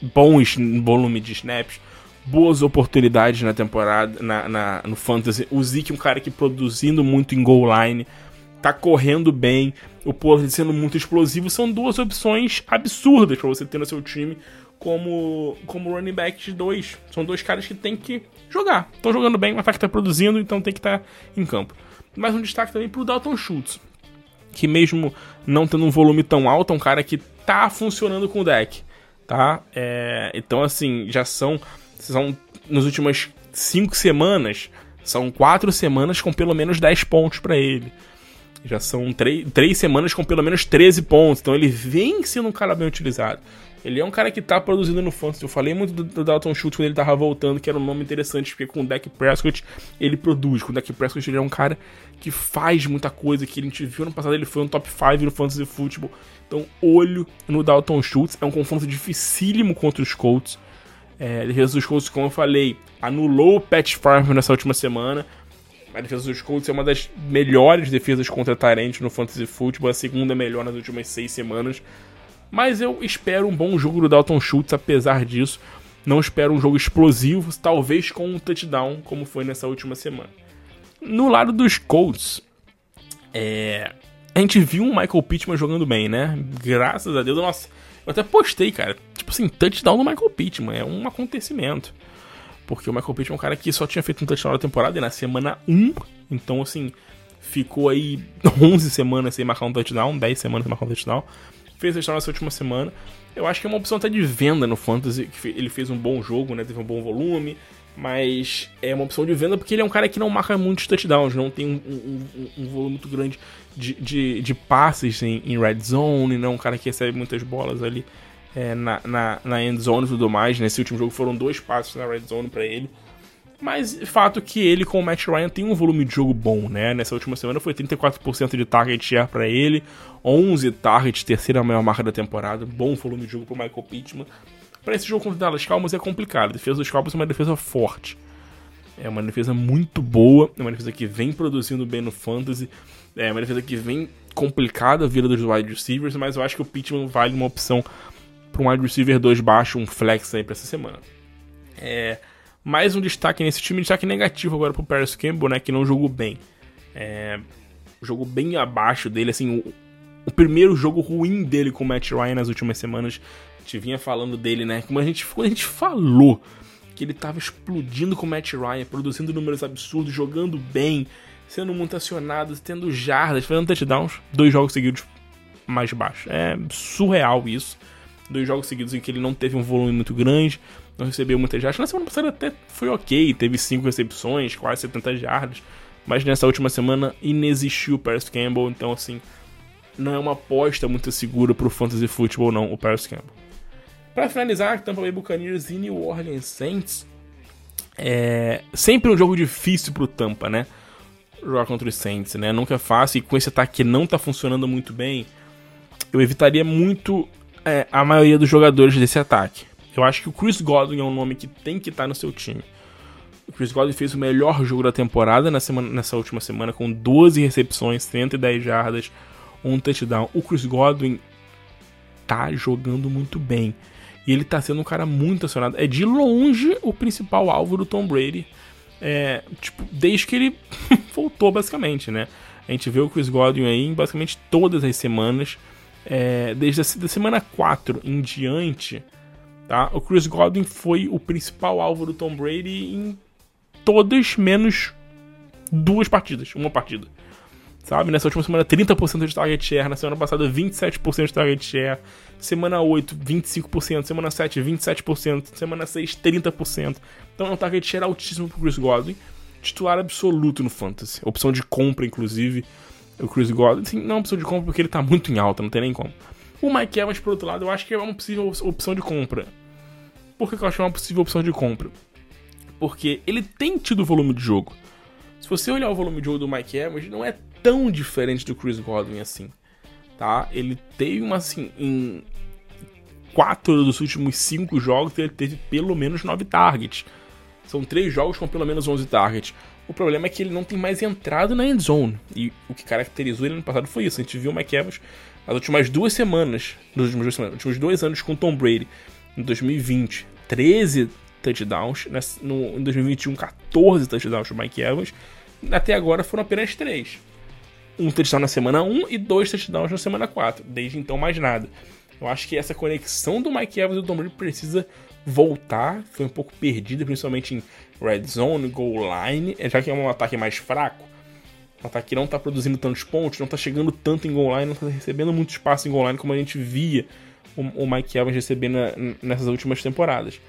bons volume de snaps, boas oportunidades na temporada, na, na, no Fantasy. O Zeke, um cara que produzindo muito em goal line, tá correndo bem, o Pollard sendo muito explosivo, são duas opções absurdas para você ter no seu time como, como running back de dois. São dois caras que tem que jogar. Estão jogando bem, mas tá que tá produzindo, então tem que estar tá em campo. Mas um destaque também pro Dalton Schultz, que mesmo não tendo um volume tão alto, é um cara que tá funcionando com o deck, tá? É, então, assim, já são, são nas últimas cinco semanas, são quatro semanas com pelo menos 10 pontos para ele. Já são três semanas com pelo menos 13 pontos. Então ele vem sendo um cara bem utilizado. Ele é um cara que tá produzindo no fantasy. Eu falei muito do, do Dalton Schultz quando ele tava voltando, que era um nome interessante, porque com o Dak Prescott ele produz. Com o Dak Prescott ele é um cara que faz muita coisa, que a gente viu no passado ele foi um top 5 no fantasy football. Então, olho no Dalton Schultz. É um confronto dificílimo contra os Colts. É, a defesa dos Colts, como eu falei, anulou o Pat Farm nessa última semana. A defesa dos Colts é uma das melhores defesas contra Tyrant no fantasy football, a segunda melhor nas últimas seis semanas. Mas eu espero um bom jogo do Dalton Schultz, apesar disso. Não espero um jogo explosivo, talvez com um touchdown, como foi nessa última semana. No lado dos Colts, é... a gente viu um Michael Pittman jogando bem, né? Graças a Deus, nossa, eu até postei, cara. Tipo assim, touchdown do Michael Pittman, é um acontecimento. Porque o Michael Pittman é um cara que só tinha feito um touchdown na temporada e na semana 1, então assim, ficou aí 11 semanas sem marcar um touchdown, 10 semanas sem marcar um touchdown fez história nessa última semana. Eu acho que é uma opção até de venda no Fantasy, ele fez um bom jogo, né? Teve um bom volume, mas é uma opção de venda porque ele é um cara que não marca muitos touchdowns, não tem um, um, um volume muito grande de, de, de passes em, em, red zone, não é um cara que recebe muitas bolas ali é, na, na, na end zone e tudo mais. Nesse último jogo foram dois passes na red zone para ele. Mas fato que ele com o Matt Ryan tem um volume de jogo bom, né? Nessa última semana foi 34% de target share para ele, 11 targets, terceira maior marca da temporada, bom volume de jogo pro Michael Pittman. Para esse jogo contra o Dallas Cowboys é complicado. A defesa dos Cowboys é uma defesa forte. É uma defesa muito boa, é uma defesa que vem produzindo bem no fantasy, é uma defesa que vem complicada a vida dos wide receivers, mas eu acho que o Pittman vale uma opção para um wide receiver 2 baixo, um flex aí para essa semana. É, mais um destaque nesse time, destaque negativo agora pro Paris Campbell, né, que não jogou bem. É, jogo bem abaixo dele, assim, o, primeiro jogo ruim dele com o Matt Ryan nas últimas semanas. A gente vinha falando dele, né? Como a gente, a gente falou que ele tava explodindo com o Matt Ryan, produzindo números absurdos, jogando bem, sendo muito acionado, tendo jardas, fazendo touchdowns, dois jogos seguidos mais baixo. É surreal isso. Dois jogos seguidos em que ele não teve um volume muito grande, não recebeu muitas jardas. Na semana passada até foi ok, teve cinco recepções, quase 70 jardas. Mas nessa última semana inexistiu o Paris Campbell, então assim, não é uma aposta muito segura pro Fantasy Football não, o Paris Campbell. Para finalizar, Tampa Bay Buccaneers e New Orleans Saints. É sempre um jogo difícil pro Tampa, né? Jogar contra os Saints, né? Nunca é fácil e com esse ataque que não tá funcionando muito bem, eu evitaria muito é, a maioria dos jogadores desse ataque. Eu acho que o Chris Godwin é um nome que tem que estar no seu time. O Chris Godwin fez o melhor jogo da temporada na semana, nessa última semana, com 12 recepções, 110 jardas, um touchdown. O Chris Godwin tá jogando muito bem. E ele tá sendo um cara muito acionado. É de longe o principal alvo do Tom Brady. É, tipo, desde que ele voltou, basicamente, né? A gente vê o Chris Godwin aí basicamente todas as semanas. É, desde a da semana 4 em diante, tá? O Chris Godwin foi o principal alvo do Tom Brady em todas menos duas partidas, uma partida. Sabe? Nessa última semana, 30% de target share. Na semana passada, 27% de target share. Semana 8, 25%. Semana 7, 27%. Semana 6, 30%. Então é um target share altíssimo pro Chris Godwin. Titular absoluto no Fantasy. Opção de compra, inclusive. O Chris Godwin, assim, não é opção de compra porque ele tá muito em alta, não tem nem como. O Mike Evans, por outro lado, eu acho que é uma possível opção de compra. Por que eu acho que é uma possível opção de compra? Porque ele tem tido volume de jogo. Se você olhar o volume de jogo do Mike Evans, não é tão diferente do Chris Godwin assim. Tá? Ele teve uma assim. Em quatro dos últimos cinco jogos, ele teve pelo menos nove targets. São três jogos com pelo menos 11 targets. O problema é que ele não tem mais entrado na end zone. E o que caracterizou ele no passado foi isso. A gente viu o Mike Evans nas últimas duas semanas, nos últimos, duas semanas, últimos dois anos com Tom Brady, em 2020, 13 touchdowns, no, em 2021, 14 touchdowns do Mike Evans. Até agora foram apenas 3. Um touchdown na semana 1 e dois touchdowns na semana 4. Desde então, mais nada. Eu acho que essa conexão do Mike Evans e do Tom Brady precisa voltar. Foi um pouco perdida, principalmente em red zone, goal line, já que é um ataque mais fraco. Um ataque que não está produzindo tantos pontos, não está chegando tanto em goal line, não está recebendo muito espaço em goal line como a gente via o, Mike Evans receber na, nessas últimas temporadas.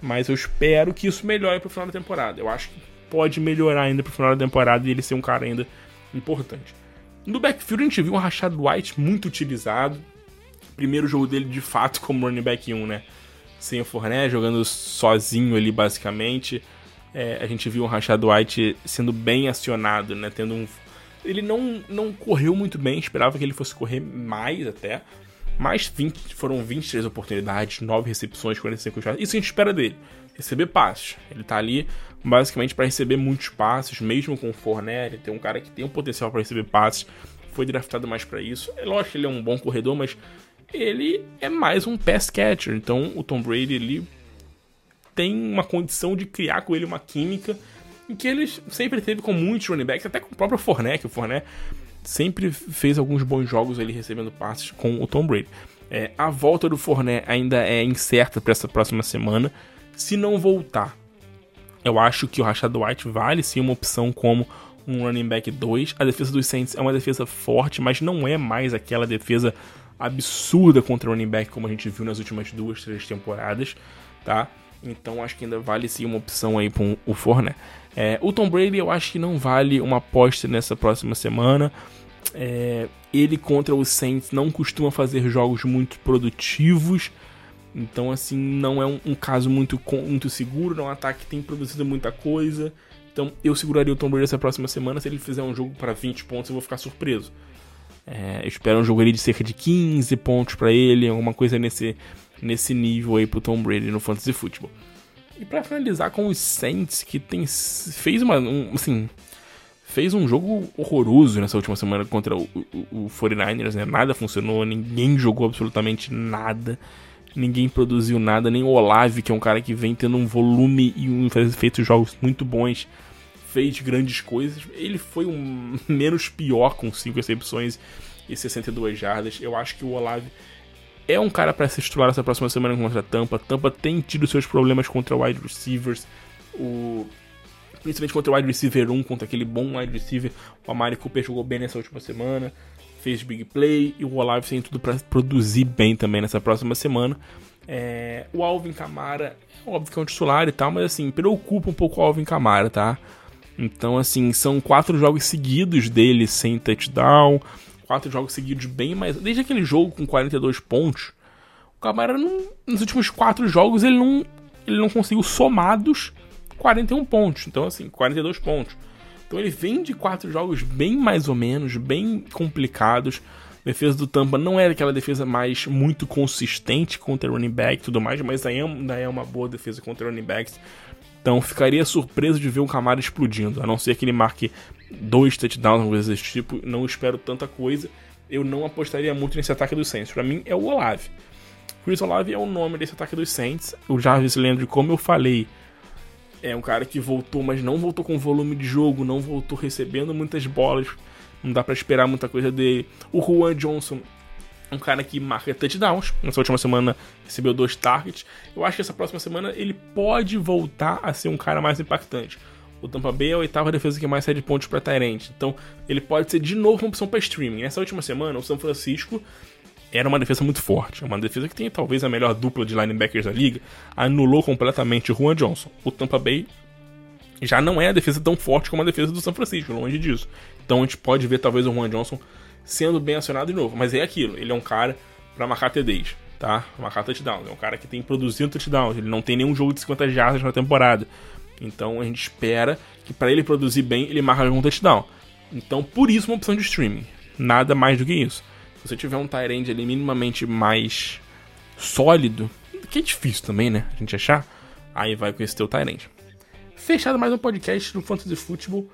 Mas eu espero que isso melhore para o final da temporada. Eu acho que pode melhorar ainda para o final da temporada e ele ser um cara ainda importante. No backfield a gente viu um Rashad White muito utilizado. Primeiro jogo dele de fato como running back 1, né? Sem o Fournette, jogando sozinho ali basicamente é, a gente viu o Rashad White sendo bem acionado, né? Tendo um. Ele não, não correu muito bem, esperava que ele fosse correr mais até. Mas 20, foram 23 oportunidades, 9 recepções, 45 passes. Isso a gente espera dele. Receber passes. Ele tá ali basicamente para receber muitos passes, mesmo com o Fournette. Tem um cara que tem um potencial para receber passes. Foi draftado mais para isso. É lógico que ele é um bom corredor, mas ele é mais um pass catcher. Então o Tom Brady ele tem uma condição de criar com ele uma química em que ele sempre teve com muitos running backs, até com o próprio Fournette, que o Fournette sempre fez alguns bons jogos ele recebendo passes com o Tom Brady. É, a volta do Fournette ainda é incerta para essa próxima semana. Se não voltar, eu acho que o Rashad White vale sim uma opção como um running back 2. A defesa dos Saints é uma defesa forte, mas não é mais aquela defesa absurda contra running back como a gente viu nas últimas duas, três temporadas, tá? Então acho que ainda vale sim uma opção aí para o Forné. É, o Tom Brady eu acho que não vale uma aposta nessa próxima semana. É, ele contra os Saints não costuma fazer jogos muito produtivos. Então, assim, não é um, um caso muito, muito seguro. Não é um ataque que tem produzido muita coisa. Então, eu seguraria o Tom Brady essa próxima semana. Se ele fizer um jogo para 20 pontos, eu vou ficar surpreso. É, eu espero um jogo ali de cerca de 15 pontos para ele, alguma coisa nesse, nesse nível aí pro Tom Brady no Fantasy Football. E para finalizar com os Saints, que tem, fez uma. Um, assim, fez um jogo horroroso nessa última semana contra o, o, o 49ers, né? Nada funcionou, ninguém jogou absolutamente nada. Ninguém produziu nada, nem o Olave, que é um cara que vem tendo um volume e um, feito jogos muito bons, fez grandes coisas. Ele foi um menos pior com 5 recepções e 62 jardas. Eu acho que o Olave é um cara para se titular essa próxima semana contra a Tampa. Tampa tem tido seus problemas contra wide receivers. O principalmente contra o wide receiver 1, contra aquele bom wide receiver. O Amari Cooper jogou bem nessa última semana, fez big play e o Olave tem tudo para produzir bem também nessa próxima semana. É, o Alvin Kamara, óbvio que é um titular e tal, mas assim, preocupa um pouco o Alvin Kamara, tá? Então, assim, são quatro jogos seguidos dele sem touchdown, quatro jogos seguidos bem mais. Desde aquele jogo com 42 pontos, o Camara, não, nos últimos quatro jogos, ele não, ele não conseguiu somados 41 pontos. Então, assim, 42 pontos. Então, ele vem de quatro jogos bem mais ou menos, bem complicados. A defesa do Tampa não era aquela defesa mais muito consistente contra running back e tudo mais, mas ainda é uma boa defesa contra running backs. Então ficaria surpreso de ver um Camara explodindo, a não ser que ele marque dois touchdowns, coisas desse tipo. Não espero tanta coisa. Eu não apostaria muito nesse ataque dos Saints. Para mim é o Olave. Chris Olave é o nome desse ataque dos Saints. O Jarvis Landry, como eu falei, é um cara que voltou, mas não voltou com volume de jogo, não voltou recebendo muitas bolas. Não dá para esperar muita coisa dele. O Juan Johnson um cara que marca touchdowns. Nessa última semana recebeu dois targets. Eu acho que essa próxima semana ele pode voltar a ser um cara mais impactante. O Tampa Bay é a oitava defesa que mais cede pontos para Tyrant. Então ele pode ser de novo uma opção para streaming. Nessa última semana, o São Francisco era uma defesa muito forte. Uma defesa que tem talvez a melhor dupla de linebackers da liga. Anulou completamente Juan Johnson. O Tampa Bay já não é a defesa tão forte como a defesa do São Francisco, longe disso. Então a gente pode ver talvez o Juan Johnson sendo bem acionado de novo. Mas é aquilo, ele é um cara para marcar TDs, tá? Marcar touchdowns. É um cara que tem produzido touchdowns. Ele não tem nenhum jogo de 50 jardas na temporada. Então a gente espera que para ele produzir bem, ele marque algum touchdown. Então por isso uma opção de streaming. Nada mais do que isso. Se você tiver um Tyrande ali minimamente mais sólido, que é difícil também, né? A gente achar, aí vai com esse teu Tyrande. Fechado mais um podcast do Fantasy Football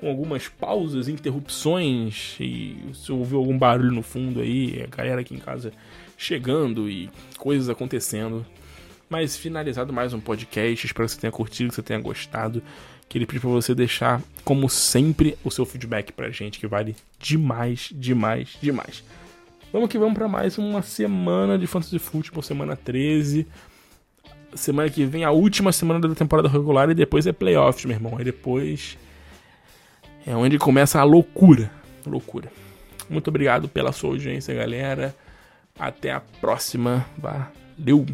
com algumas pausas, interrupções e se ouviu algum barulho no fundo aí, a galera aqui em casa chegando e coisas acontecendo. Mas finalizado mais um podcast, espero que você tenha curtido, que você tenha gostado. Queria pedir pra você deixar, como sempre, o seu feedback pra gente, que vale demais, demais, demais. Vamos que vamos para mais uma semana de Fantasy Football, semana 13. Semana que vem, a última semana da temporada regular e depois é playoffs, meu irmão. Aí depois é onde começa a loucura. Loucura. Muito obrigado pela sua audiência, galera. Até a próxima. Valeu!